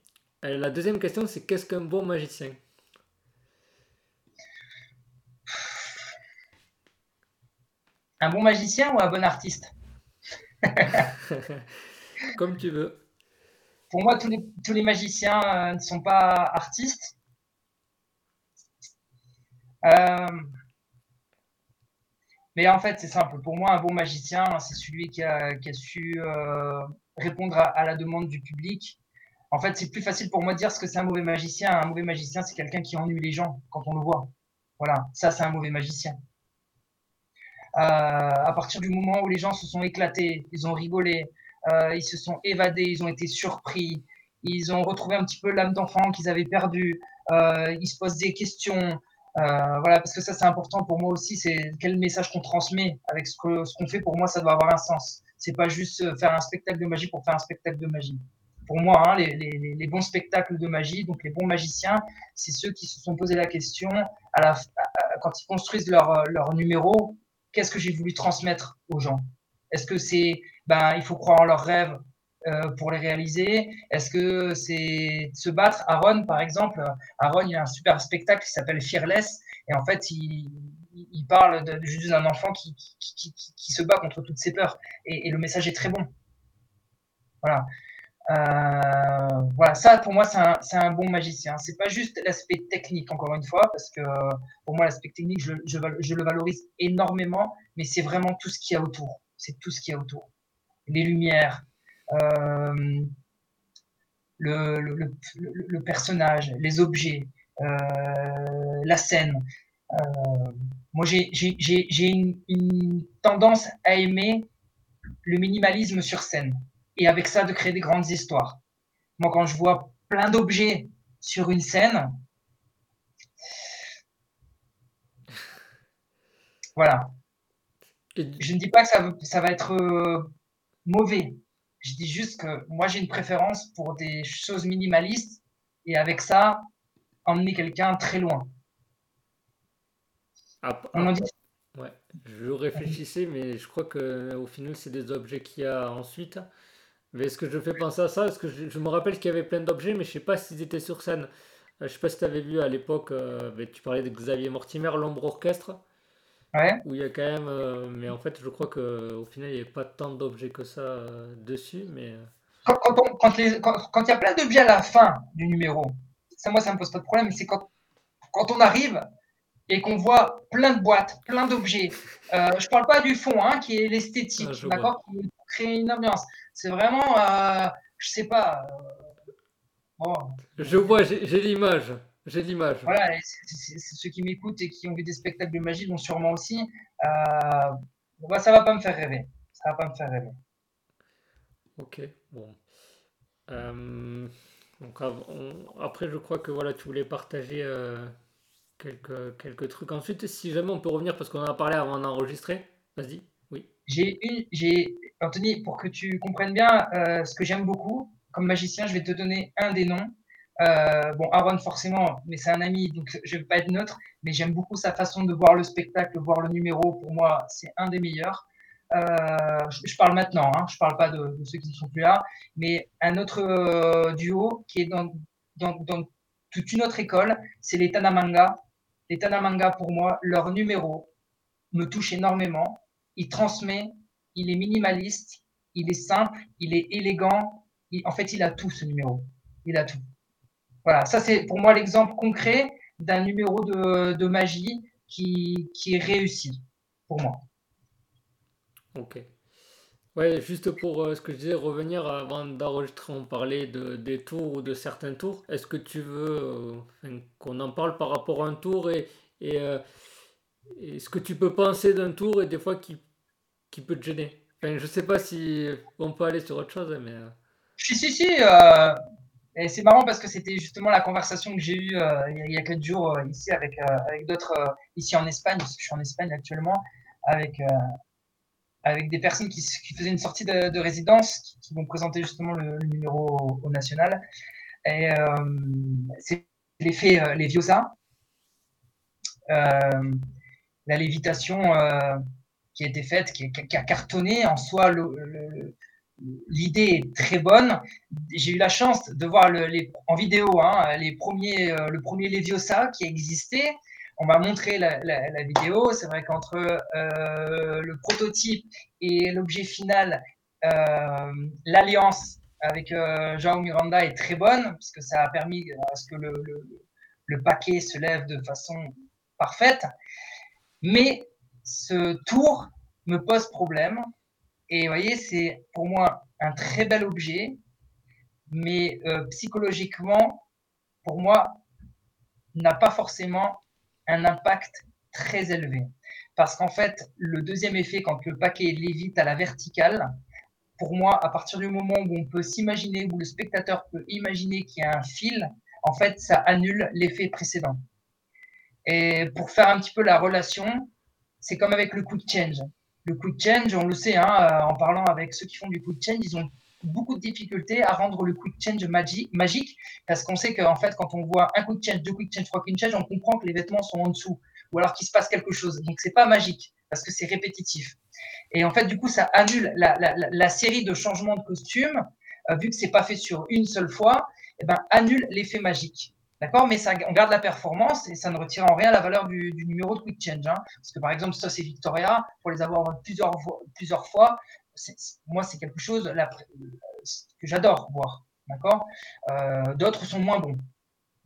[SPEAKER 1] Euh, La deuxième question, c'est qu'est-ce qu'un bon magicien?
[SPEAKER 2] Un bon magicien ou un bon artiste? [LAUGHS]
[SPEAKER 1] Comme tu veux.
[SPEAKER 2] Pour moi, tous les, tous les magiciens euh, ne sont pas artistes. Euh, mais en fait, c'est simple. Pour moi, un bon magicien, c'est celui qui a, qui a su euh, répondre à, à la demande du public. En fait, c'est plus facile pour moi de dire ce que c'est un mauvais magicien. Un mauvais magicien, c'est quelqu'un qui ennuie les gens quand on le voit. Voilà, ça, c'est un mauvais magicien. Euh, à partir du moment où les gens se sont éclatés, ils ont rigolé, euh, ils se sont évadés, ils ont été surpris, ils ont retrouvé un petit peu l'âme d'enfant qu'ils avaient perdue, euh, ils se posent des questions. Voilà, parce que ça c'est important pour moi aussi, c'est quel message qu'on transmet avec ce qu'on fait. Pour moi, ça doit avoir un sens. C'est pas juste faire un spectacle de magie pour faire un spectacle de magie. Pour moi, hein, les, bons spectacles de magie, donc les bons magiciens, c'est ceux qui se sont posé la question quand ils construisent leur numéro, qu'est-ce que j'ai voulu transmettre aux gens? Est-ce que c'est, ben, il faut croire en leurs rêves euh, pour les réaliser? Est-ce que c'est se battre? Aaron, par exemple, Aaron, il a un super spectacle qui s'appelle Fearless, et en fait, il, parle juste d'un enfant qui, qui, se bat contre toutes ses peurs, et, et le message est très bon. Voilà. Euh, voilà, ça pour moi c'est un, un, bon magicien. C'est pas juste l'aspect technique encore une fois, parce que pour moi l'aspect technique je, je, le valorise énormément, mais c'est vraiment tout ce qu'il y a autour. C'est tout ce qu'il y a autour. Les lumières, euh, le, le, personnage, les objets, euh, la scène. Euh, moi j'ai une tendance à aimer le minimalisme sur scène et avec ça de créer des grandes histoires. Moi, quand je vois plein d'objets sur une scène, voilà. Je ne dis pas que ça, ça va être euh, mauvais. Je dis juste que moi, j'ai une préférence pour des choses minimalistes et avec ça, emmener quelqu'un très loin.
[SPEAKER 1] Ah, ah, dit... ouais. Je réfléchissais, mais je crois qu'au final, c'est des objets qu'il y a ensuite. Mais est-ce que je fais penser à ça? Est-ce que je, je, me rappelle qu'il y avait plein d'objets, mais je sais pas s'ils étaient sur scène. Euh, je sais pas si tu avais vu à l'époque, euh, tu parlais de Xavier Mortimer, l'ombre orchestre.
[SPEAKER 2] Ouais.
[SPEAKER 1] Où il y a quand même. Euh, mais en fait, je crois qu'au final, il n'y avait pas tant d'objets que ça euh, dessus. Mais...
[SPEAKER 2] Quand, quand, on, quand, les, quand, quand, il y a plein d'objets à la fin du numéro, ça, moi, ça me pose pas de problème. C'est quand, quand on arrive et qu'on voit plein de boîtes, plein d'objets. Je parle pas du fond, hein, qui est l'esthétique, ah, d'accord? Qui crée une ambiance. C'est vraiment, euh, je sais pas. Euh,
[SPEAKER 1] bon. Je vois, j'ai l'image. J'ai l'image.
[SPEAKER 2] Voilà, c'est ceux qui m'écoutent et qui ont vu des spectacles de magie l'ont sûrement aussi. Euh, bah, ça va pas me faire rêver. Ça va pas me faire rêver.
[SPEAKER 1] Ok, bon. Euh, donc, on, après, je crois que voilà, tu voulais partager euh, quelques, quelques trucs. Ensuite, si jamais on peut revenir, parce qu'on en a parlé avant d'enregistrer, vas-y. Oui.
[SPEAKER 2] J'ai une, j'ai Anthony, pour que tu comprennes bien euh, ce que j'aime beaucoup comme magicien, je vais te donner un des noms. Euh, bon, Aaron forcément, mais c'est un ami, donc je vais pas être neutre. Mais j'aime beaucoup sa façon de voir le spectacle, voir le numéro. Pour moi, c'est un des meilleurs. Euh, je, parle maintenant, hein, je parle pas de, de, ceux qui ne sont plus là, mais un autre duo qui est dans, dans, dans, toute une autre école, c'est les Tanamanga. Les Tanamanga, pour moi, leur numéro me touche énormément. Il transmet il est minimaliste, il est simple, il est élégant. En fait, il a tout ce numéro. Il a tout. Voilà, ça c'est pour moi l'exemple concret d'un numéro de, de magie qui, qui, est réussi pour moi.
[SPEAKER 1] Ok. Ouais, juste pour euh, ce que je disais, revenir avant d'enregistrer, on parlait de, des tours ou de certains tours. Est-ce que tu veux euh, qu'on en parle par rapport à un tour et, et, euh, et ce que tu peux penser d'un tour et des fois qui qui peut te gêner enfin, Je sais pas si on peut aller sur autre chose, mais.
[SPEAKER 2] Si, si, si. Euh, c'est marrant parce que c'était justement la conversation que j'ai eue euh, il y a quelques jours euh, ici avec, avec d'autres, ici en Espagne, parce que je suis en Espagne actuellement. avec, avec des personnes qui, qui, faisaient une sortie de, résidence, qui, vont présenter justement le, numéro au, national. Et c'est l'effet Leviosa, la lévitation qui a été faite, qui, a cartonné en soi. L'idée est très bonne. J'ai eu la chance de voir en vidéo hein, les premiers, euh, le premier Leviosa qui existait. On m'a montré la, vidéo. C'est vrai qu'entre euh, le prototype et l'objet final, euh, l'alliance avec euh, Jean Miranda est très bonne, parce que ça a permis à ce que le, le paquet se lève de façon parfaite. Mais ce tour me pose problème. Et vous voyez, c'est pour moi un très bel objet, mais euh, psychologiquement, pour moi, n'a pas forcément un impact très élevé. Parce qu'en fait, le deuxième effet, quand le paquet lévite à la verticale, pour moi, à partir du moment où on peut s'imaginer, où le spectateur peut imaginer qu'il y a un fil, en fait, ça annule l'effet précédent. Et pour faire un petit peu la relation, c'est comme avec le de change. Le de change, on le sait, hein, euh, en parlant avec ceux qui font du de change, ils ont beaucoup de difficultés à rendre le de change magique, parce qu'on sait qu'en fait, quand on voit un de change, deux de change, trois de change, on comprend que les vêtements sont en dessous, ou alors qu'il se passe quelque chose. Donc, c'est pas magique, parce que c'est répétitif. Et en fait, du coup, ça annule la, série de changements de costume, euh, vu que c'est pas fait sur une seule fois, eh ben, annule l'effet magique. D'accord Mais ça, on garde la performance et ça ne retire en rien la valeur du, numéro de quick change. Hein. Parce que par exemple, ça c'est Victoria, pour les avoir plusieurs, plusieurs fois, moi c'est quelque chose que j'adore voir. D'accord? Euh, D'autres sont moins bons.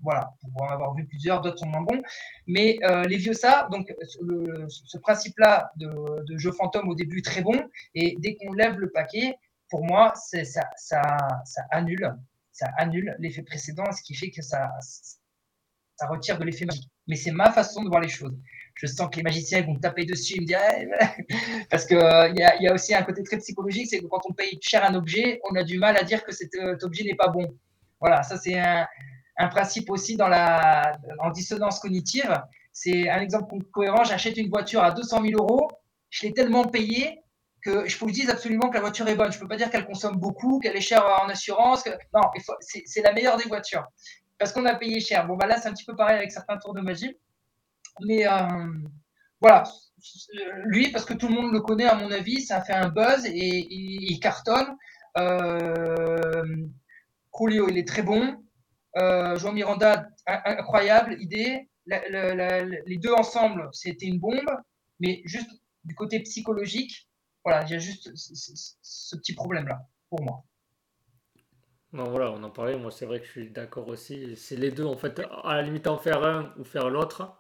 [SPEAKER 2] Voilà, pour en avoir vu plusieurs, d'autres sont moins bons. Mais euh, les ça, donc ce principe-là de, jeu fantôme au début très bon, et dès qu'on lève le paquet, pour moi, ça, ça, ça annule ça annule l'effet précédent, ce qui fait que ça, ça retire de l'effet magique. Mais c'est ma façon de voir les choses. Je sens que les magiciens vont taper dessus, me dire, [LAUGHS] parce qu'il euh, il y, a, aussi un côté très psychologique, c'est que quand on paye cher un objet, on a du mal à dire que cet, euh, objet n'est pas bon. Voilà, ça c'est un, principe aussi dans la, en dissonance cognitive. C'est un exemple cohérent. J'achète une voiture à 200 000 euros, je l'ai tellement payé que je vous dise absolument que la voiture est bonne. Je ne peux pas dire qu'elle consomme beaucoup, qu'elle est chère en assurance. Non, c'est la meilleure des voitures. Parce qu'on a payé cher. Bon, bah là, c'est un petit peu pareil avec certains tours de magie. Mais euh, voilà, lui, parce que tout le monde le connaît, à mon avis, ça a fait un buzz et, il cartonne. Euh, il est très bon. Euh, Jean Miranda, incroyable idée. les deux ensemble, c'était une bombe. Mais juste du côté psychologique, voilà, il y a juste ce, petit problème-là, pour moi.
[SPEAKER 1] Non, voilà, on en parlait. Moi, c'est vrai que je suis d'accord aussi. C'est les deux, en fait, à la limite en faire un ou faire l'autre,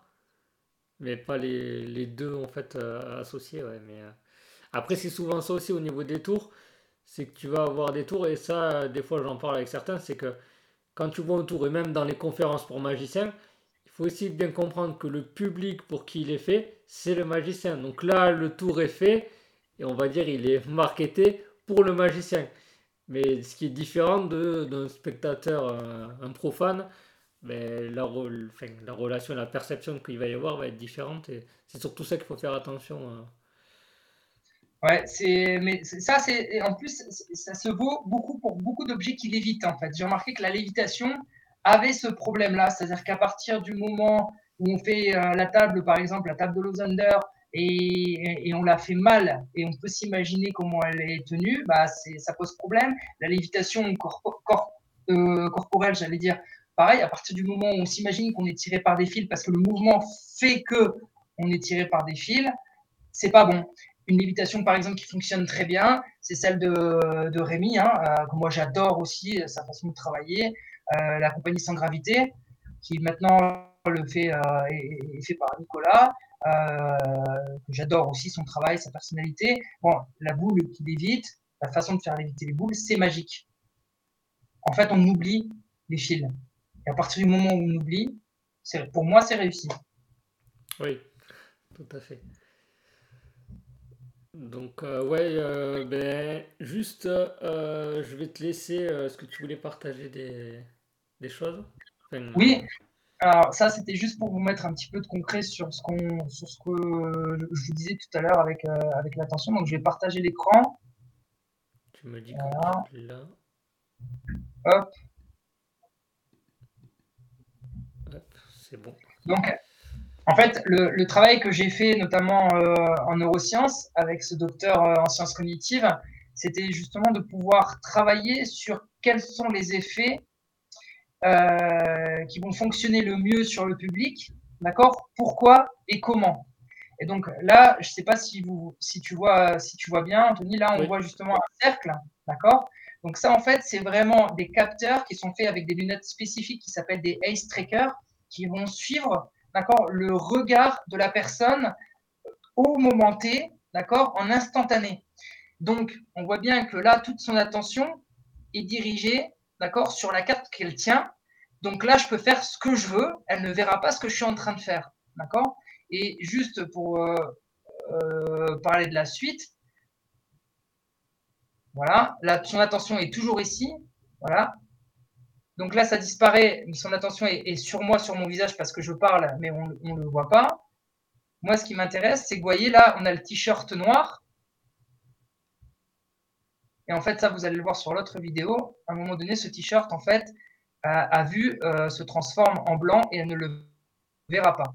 [SPEAKER 1] mais pas les, deux, en fait, euh, associés. Euh, Après, c'est souvent ça aussi au niveau des tours. C'est que tu vas avoir des tours, et ça, des fois, j'en parle avec certains, c'est que quand tu vois un tour, et même dans les conférences pour magiciens, il faut aussi bien comprendre que le public pour qui il est fait, c'est le magicien. Donc là, le tour est fait et on va dire il est marketé pour le magicien. Mais ce qui est différent d'un spectateur, euh, un, profane, ben, la, la, relation, la perception qu'il va y avoir va être différente et c'est surtout ça qu'il faut faire attention. Hein.
[SPEAKER 2] Ouais, c'est mais ça c'est en plus ça se vaut beaucoup pour beaucoup d'objets qui lévitent en fait. J'ai remarqué que la lévitation avait ce problème-là, c'est-à-dire qu'à partir du moment où on fait euh, la table, par exemple la table de Losander, et, on l'a fait mal et on peut s'imaginer comment elle est tenue, bah ça pose problème. La lévitation euh, corporelle, j'allais dire, pareil, à partir du moment où on s'imagine qu'on est tiré par des fils parce que le mouvement fait que on est tiré par des fils, c'est pas bon. Une lévitation, par exemple, qui fonctionne très bien, c'est celle de, de Rémi, hein, euh, que moi j'adore aussi, euh, sa façon de travailler, la compagnie sans gravité, qui maintenant le fait, est, est fait par Nicolas. Euh, que j'adore aussi son travail, sa personnalité. Bon, la boule qui lévite, la façon de faire léviter les boules, c'est magique. En fait, on oublie les fils. Et à partir du moment où on oublie, pour moi, c'est réussi.
[SPEAKER 1] Oui, tout à fait. Donc, euh, ouais, euh, ben, juste, je vais te laisser. Est-ce que tu voulais partager des, des choses?
[SPEAKER 2] Oui, Alors ça, c'était juste pour vous mettre un petit peu de concret sur ce, qu'on, sur ce que je vous disais tout à l'heure avec, euh, avec l'attention. Donc je vais partager l'écran.
[SPEAKER 1] Tu me dis voilà. là.
[SPEAKER 2] Hop.
[SPEAKER 1] Hop c'est bon.
[SPEAKER 2] Donc, en fait, le, le travail que j'ai fait notamment euh, en neurosciences avec ce docteur euh, en sciences cognitives, c'était justement de pouvoir travailler sur quels sont les effets euh, qui vont fonctionner le mieux sur le public, d'accord? Pourquoi et comment? Et donc là, je ne sais pas si, vous, si, tu vois, si tu vois bien, Anthony, là, on voit justement un cercle, d'accord? Donc ça, en fait, c'est vraiment des capteurs qui sont faits avec des lunettes spécifiques qui s'appellent des Ace Trackers, qui vont suivre, d'accord, le regard de la personne au moment T, d'accord, en instantané. Donc, on voit bien que là, toute son attention est dirigée d'accord, sur la carte qu'elle tient. Donc là, je peux faire ce que je veux. Elle ne verra pas ce que je suis en train de faire, d'accord? Et juste pour euh, euh, parler de la suite, voilà, là, son attention est toujours ici, voilà. Donc là, ça disparaît, son attention est, sur moi, sur mon visage, parce que je parle, mais on ne le voit pas. Moi, ce qui m'intéresse, c'est que vous voyez, là, on a le t-shirt noir, et en fait, ça, vous allez le voir sur l'autre vidéo. À un moment donné, ce t-shirt, en fait, a, vu euh, se transforme en blanc et elle ne le verra pas.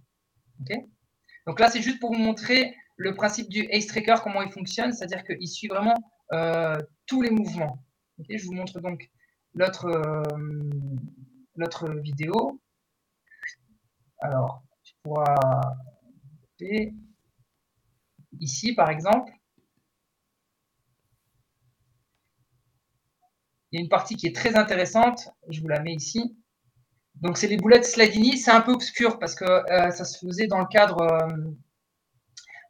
[SPEAKER 2] Donc là, c'est juste pour vous montrer le principe du Ace Tracker, comment il fonctionne, c'est-à-dire qu'il suit vraiment euh, tous les mouvements. je vous montre donc l'autre euh, vidéo. Alors, tu pourras ici, par exemple. Il y a une partie qui est très intéressante. Je vous la mets ici. Donc, c'est les boulettes Sladini. C'est un peu obscur parce que euh, ça se faisait dans le cadre euh,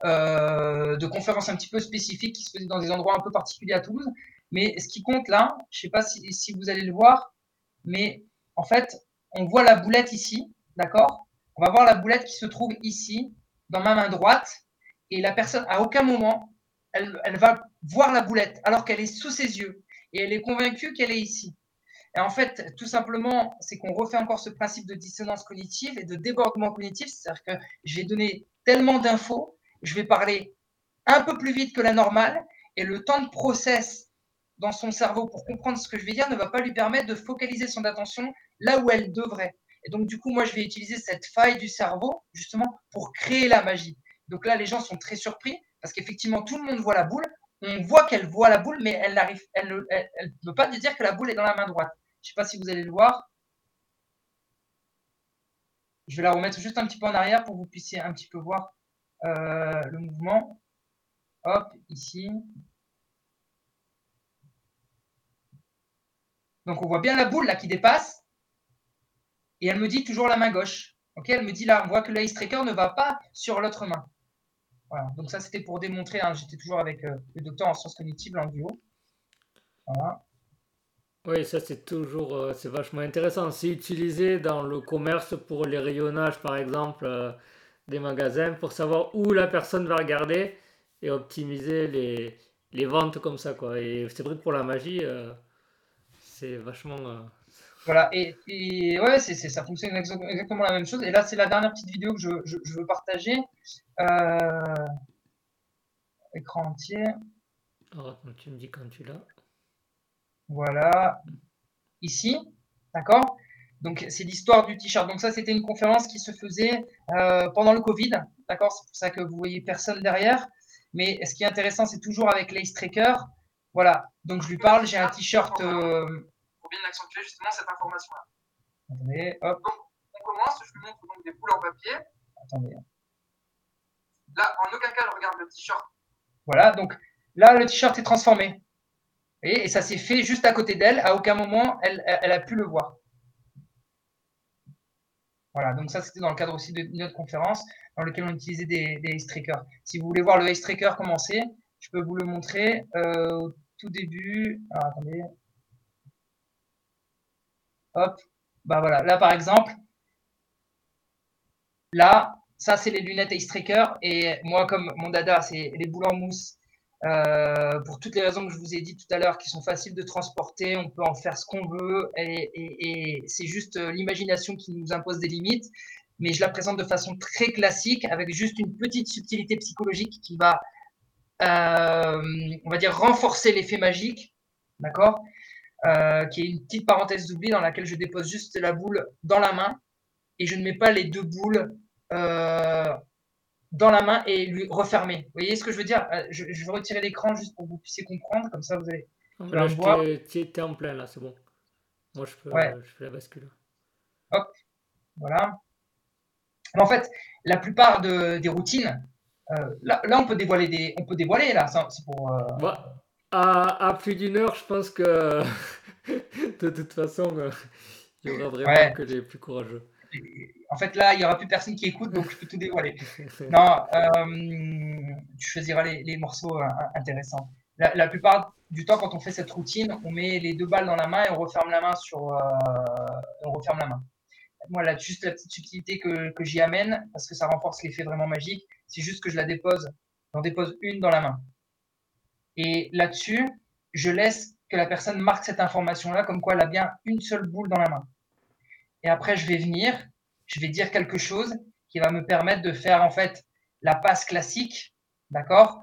[SPEAKER 2] euh, de conférences un petit peu spécifiques qui se faisaient dans des endroits un peu particuliers à Toulouse. Mais ce qui compte là, je ne sais pas si, vous allez le voir, mais en fait, on voit la boulette ici, d'accord? On va voir la boulette qui se trouve ici, dans ma main droite, et la personne, à aucun moment, elle, elle va voir la boulette alors qu'elle est sous ses yeux et elle est convaincue qu'elle est ici. Et en fait, tout simplement, c'est qu'on refait encore ce principe de dissonance cognitive et de débordement cognitif, c'est-à-dire que je vais donner tellement d'infos, je vais parler un peu plus vite que la normale, et le temps de process dans son cerveau pour comprendre ce que je vais dire ne va pas lui permettre de focaliser son attention là où elle devrait. Et donc, du coup, moi, je vais utiliser cette faille du cerveau justement pour créer la magie. Donc là, les gens sont très surpris parce qu'effectivement, tout le monde voit la boule, on voit qu'elle voit la boule, mais elle n'arrive, elle ne peut pas dire que la boule est dans la main droite. Je ne sais pas si vous allez le voir. Je vais la remettre juste un petit peu en arrière pour que vous puissiez un petit peu voir euh, le mouvement. Hop, ici. Donc on voit bien la boule là qui dépasse. Et elle me dit toujours la main gauche. Elle me dit là, on voit que le tracker ne va pas sur l'autre main. Voilà. Donc ça, c'était pour démontrer. Hein, j'étais toujours avec euh, le docteur en sciences cognitives en duo. Voilà.
[SPEAKER 1] Oui, ça c'est toujours, euh, c'est vachement intéressant. C'est utilisé dans le commerce pour les rayonnages, par exemple, euh, des magasins, pour savoir où la personne va regarder et optimiser les, les ventes comme ça, quoi. Et c'est vrai que pour la magie, c'est vachement,
[SPEAKER 2] voilà, et, ouais, c'est, ça fonctionne exactement la même chose. Et là, c'est la dernière petite vidéo que je, veux partager. Euh, écran entier.
[SPEAKER 1] Alors, tu me dis quand tu l'as.
[SPEAKER 2] Voilà, ici, d'accord? Donc, c'est l'histoire du t-shirt. Donc, ça, c'était une conférence qui se faisait euh, pendant le Covid, d'accord? C'est pour ça que vous voyez personne derrière. Mais ce qui est intéressant, c'est toujours avec l'Ace Tracker. Voilà, donc je lui parle, j'ai un t-shirt. Euh,
[SPEAKER 3] bien accentuer justement cette information-là.
[SPEAKER 2] Attendez, hop.
[SPEAKER 3] Donc, on commence, je vous montre donc des boules en papier.
[SPEAKER 2] Attendez.
[SPEAKER 3] Là, en aucun cas, elle regarde le t-shirt.
[SPEAKER 2] Voilà, donc là, le t-shirt est transformé. et ça s'est fait juste à côté d'elle. À aucun moment, elle, elle, a pu le voir. Voilà, donc ça, c'était dans le cadre aussi d'une autre conférence dans laquelle on utilisait des, des trackers. Si vous voulez voir le ace tracker commencer, je peux vous le montrer euh, au tout début. Alors, attendez. Hop, bah voilà. Là, par exemple, là, ça, c'est les lunettes Ace Tracker. Et moi, comme mon dada, c'est les boules en mousse euh, pour toutes les raisons que je vous ai dit tout à l'heure, qui sont faciles de transporter, on peut en faire ce qu'on veut, et, c'est juste euh, l'imagination qui nous impose des limites. Mais je la présente de façon très classique, avec juste une petite subtilité psychologique qui va, euh, on va dire, renforcer l'effet magique, d'accord? Qui est une petite parenthèse d'oubli dans laquelle je dépose juste la boule dans la main, et je ne mets pas les deux boules dans la main et lui refermer. Vous voyez ce que je veux dire? Euh, je, vais retirer l'écran juste pour que vous puissiez comprendre, comme ça vous allez.
[SPEAKER 1] Là, je t'es en plein, là, c'est bon. Moi, je peux je fais la bascule.
[SPEAKER 2] Hop, voilà. en fait, la plupart de, des routines, euh, là, là, on peut dévoiler des, on peut dévoiler là, c'est pour. Euh,
[SPEAKER 1] bah, à, à, plus d'une heure, je pense que [LAUGHS] [LAUGHS] de toute façon, il y aura vraiment que les plus courageux
[SPEAKER 2] en fait, là, il n'y aura plus personne qui écoute, donc je peux tout dévoiler. [LAUGHS] non, euh, tu choisiras les, morceaux euh, intéressants. La, plupart du temps, quand on fait cette routine, on met les deux balles dans la main et on referme la main sur. Euh, on referme la main. Moi, là, juste la petite subtilité que, que j'y amène, parce que ça renforce l'effet vraiment magique, c'est juste que je la dépose. J'en dépose une dans la main. Et là-dessus, je laisse que la personne marque cette information-là, comme quoi elle a bien une seule boule dans la main. Et après, je vais venir, je vais dire quelque chose qui va me permettre de faire en fait la passe classique, d'accord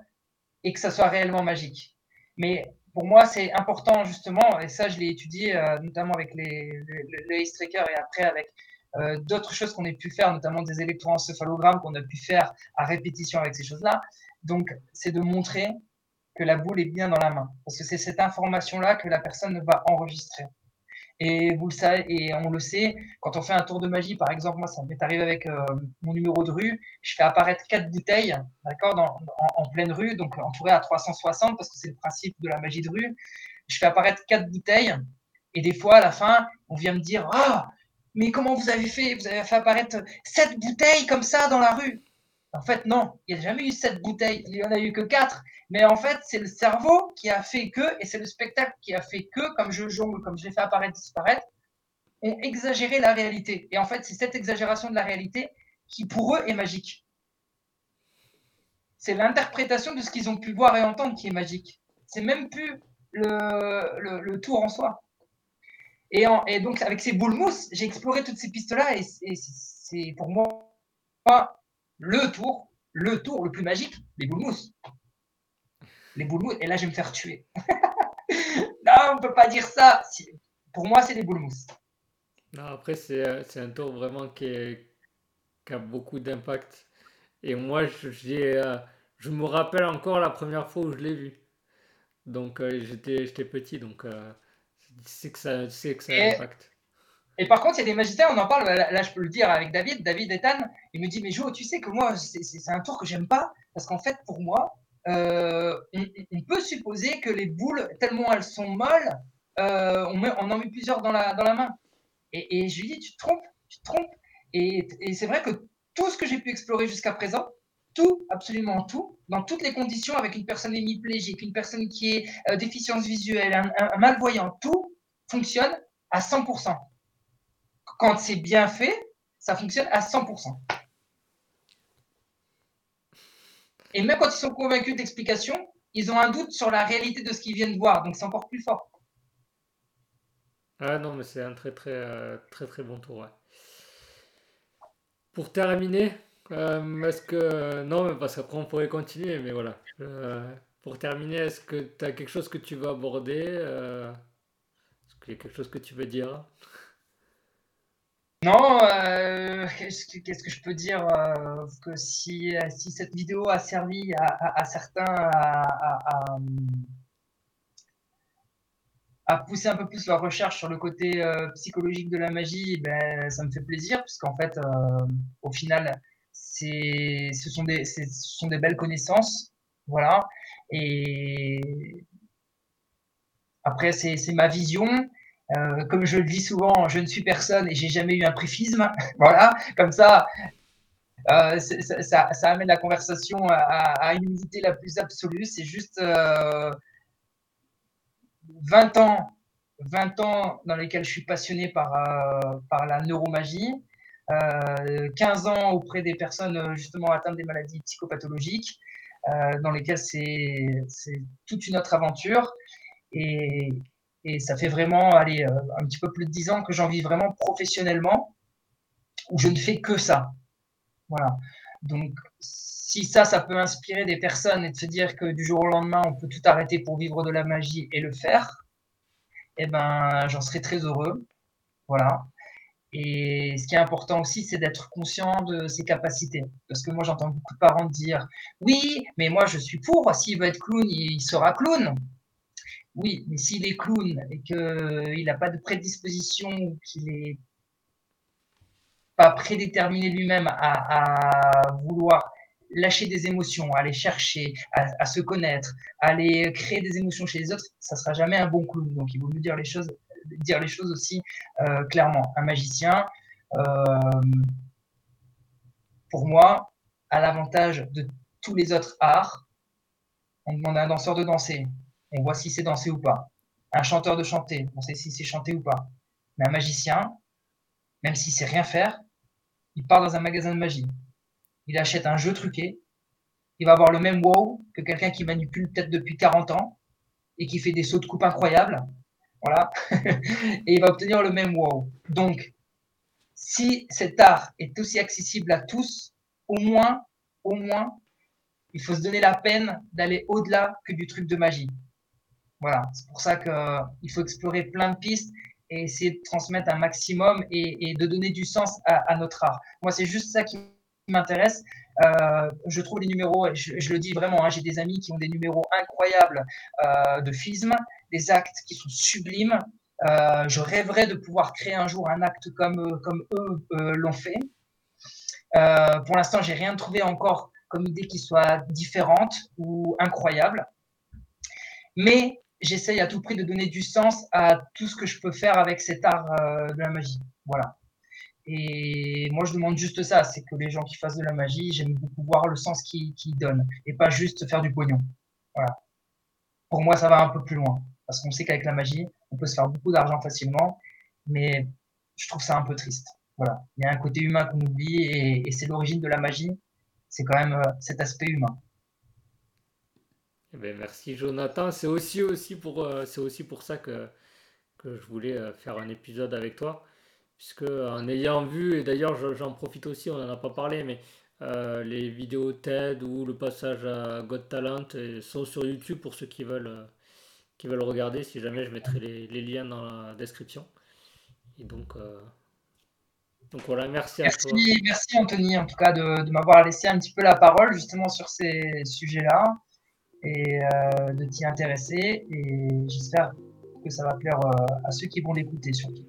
[SPEAKER 2] Et que ça soit réellement magique. Mais pour moi, c'est important justement, et ça, je l'ai étudié euh, notamment avec les, le, Ace Tracker et après avec euh, d'autres choses qu'on a pu faire, notamment des électroencéphalogrammes qu'on a pu faire à répétition avec ces choses-là. Donc, c'est de montrer que la boule est bien dans la main. Parce que c'est cette information-là que la personne va enregistrer. Et vous le savez, et on le sait, quand on fait un tour de magie, par exemple, moi, ça m'est arrivé avec euh, mon numéro de rue, je fais apparaître quatre bouteilles, d'accord, en, pleine rue, donc entouré à 360, parce que c'est le principe de la magie de rue. Je fais apparaître quatre bouteilles, et des fois, à la fin, on vient me dire, ah, mais comment vous avez fait? Vous avez fait apparaître sept bouteilles comme ça dans la rue En fait, non, il n'y a jamais eu sept bouteilles, il n'y en a eu que quatre. Mais en fait, c'est le cerveau qui a fait que, et c'est le spectacle qui a fait que, comme je jongle, comme je l'ai fait apparaître, disparaître, ont exagéré la réalité. Et en fait, c'est cette exagération de la réalité qui, pour eux, est magique. C'est l'interprétation de ce qu'ils ont pu voir et entendre qui est magique. C'est même plus le, le, tour en soi. Et, donc, avec ces boules mousse, j'ai exploré toutes ces pistes-là et, et c'est pour moi le tour, le tour le plus magique, les boules les boules et là, je vais me faire tuer. [LAUGHS] non, on ne peut pas dire ça. Pour moi, c'est les boules
[SPEAKER 1] Non, après, c'est euh, un tour vraiment qui, a beaucoup d'impact. Et moi, j'ai, euh, je me rappelle encore la première fois où je l'ai vu. Donc, euh, j'étais, j'étais petit, donc c'est que ça, c'est que ça.
[SPEAKER 2] Et par contre, il y a des magiciens, on en parle, là, je peux le dire avec David, David Ethan, il me dit, mais Jo, tu sais que moi, c'est un tour que j'aime pas, parce qu'en fait, pour moi, euh, on, peut supposer que les boules, tellement elles sont molles, euh, on, en met plusieurs dans la, dans la main. Et, je lui dis, tu te trompes, tu te trompes. Et, c'est vrai que tout ce que j'ai pu explorer jusqu'à présent, tout, absolument tout, dans toutes les conditions, avec une personne hémiplégique, une personne qui est euh, déficience visuelle, un, malvoyant, tout fonctionne à 100%. Quand c'est bien fait, ça fonctionne à 100%. Et même quand ils sont convaincus d'explication, ils ont un doute sur la réalité de ce qu'ils viennent voir. Donc c'est encore plus fort.
[SPEAKER 1] Ah non, mais c'est un très très euh, très très bon tour. Pour terminer, euh, est-ce que non, mais parce qu'après on pourrait continuer, mais voilà. Euh, pour terminer, est-ce que tu as quelque chose que tu veux aborder Est-ce qu'il y a quelque chose que tu veux dire?
[SPEAKER 2] Non, euh, qu'est-ce que je peux dire euh, si, cette vidéo a servi à, certains à, pousser un peu plus leur recherche sur le côté euh, psychologique de la magie, ben, ça me fait plaisir, puisqu'en fait, au final, ce sont, des, ce sont des belles connaissances. Voilà. Et après, c'est ma vision. Euh, comme je le dis souvent, je ne suis personne et j'ai jamais eu un préfisme. [LAUGHS] voilà, comme ça, euh, ça, ça, amène la conversation à, une unité la plus absolue. C'est juste 20 euh, ans, 20 ans dans lesquels je suis passionné par, par la neuromagie. 15 ans auprès des personnes justement atteintes des maladies psychopathologiques. dans lesquels c'est toute une autre aventure. Et, et ça fait vraiment aller un petit peu plus de dix ans que j'en vis vraiment professionnellement, où je ne fais que ça. Voilà. Donc, si ça, ça peut inspirer des personnes et de se dire que du jour au lendemain, on peut tout arrêter pour vivre de la magie et le faire, eh ben, j'en serais très heureux. Voilà. Et ce qui est important aussi, c'est d'être conscient de ses capacités. Parce que moi, j'entends beaucoup de parents dire Oui, mais moi, je suis pour. S'il veut être clown, il sera clown. Oui, mais s'il est clown et qu'il n'a pas de prédisposition, qu'il est pas prédéterminé lui-même à, vouloir lâcher des émotions, à les chercher, à, se connaître, à aller créer des émotions chez les autres, ça sera jamais un bon clown. Donc il vaut mieux dire les choses, dire les choses aussi euh, clairement. Un magicien, euh, pour moi, a l'avantage de tous les autres arts. On demande à un danseur de danser, on voit si c'est danser ou pas. Un chanteur de chanter, on sait si c'est chanter ou pas. Mais un magicien, même s'il sait rien faire, il part dans un magasin de magie. Il achète un jeu truqué. Il va avoir le même wow que quelqu'un qui manipule peut-être depuis 40 ans et qui fait des sauts de coupe incroyables. Voilà. [LAUGHS] et il va obtenir le même wow. Donc, si cet art est aussi accessible à tous, au moins, au moins, il faut se donner la peine d'aller au-delà que du truc de magie. Voilà. C'est pour ça qu'il faut explorer plein de pistes et essayer de transmettre un maximum et, de donner du sens à, notre art. Moi, c'est juste ça qui m'intéresse. Euh, je trouve les numéros, je, je le dis vraiment, hein, j'ai des amis qui ont des numéros incroyables euh, de fisme, des actes qui sont sublimes. Euh, je rêverais de pouvoir créer un jour un acte comme, comme eux l'ont fait. pour l'instant, j'ai rien trouvé encore comme idée qui soit différente ou incroyable. Mais j'essaye à tout prix de donner du sens à tout ce que je peux faire avec cet art euh, de la magie. Voilà. Et moi, je demande juste ça, c'est que les gens qui fassent de la magie, j'aime beaucoup voir le sens qu'ils donnent et pas juste faire du pognon. Voilà. Pour moi, ça va un peu plus loin parce qu'on sait qu'avec la magie, on peut se faire beaucoup d'argent facilement, mais je trouve ça un peu triste. Voilà. Il y a un côté humain qu'on oublie et, c'est l'origine de la magie, c'est quand même euh, cet aspect humain.
[SPEAKER 1] Eh ben, merci Jonathan. C'est aussi, aussi, pour, euh, c'est aussi pour ça que, que je voulais euh, faire un épisode avec toi. Puisque en ayant vu, et d'ailleurs j'en profite aussi, on n'en a pas parlé, mais euh, les vidéos TED ou le passage à God Talent sont sur YouTube pour ceux qui veulent, qui veulent regarder. Si jamais, je mettrai les, les liens dans la description. Et donc, donc voilà, merci,
[SPEAKER 2] à toi. Merci Anthony, en tout cas, de, de m'avoir laissé un petit peu la parole justement sur ces sujets-là et euh, de t'y intéresser. Et j'espère que ça va plaire euh, à ceux qui vont l'écouter surtout.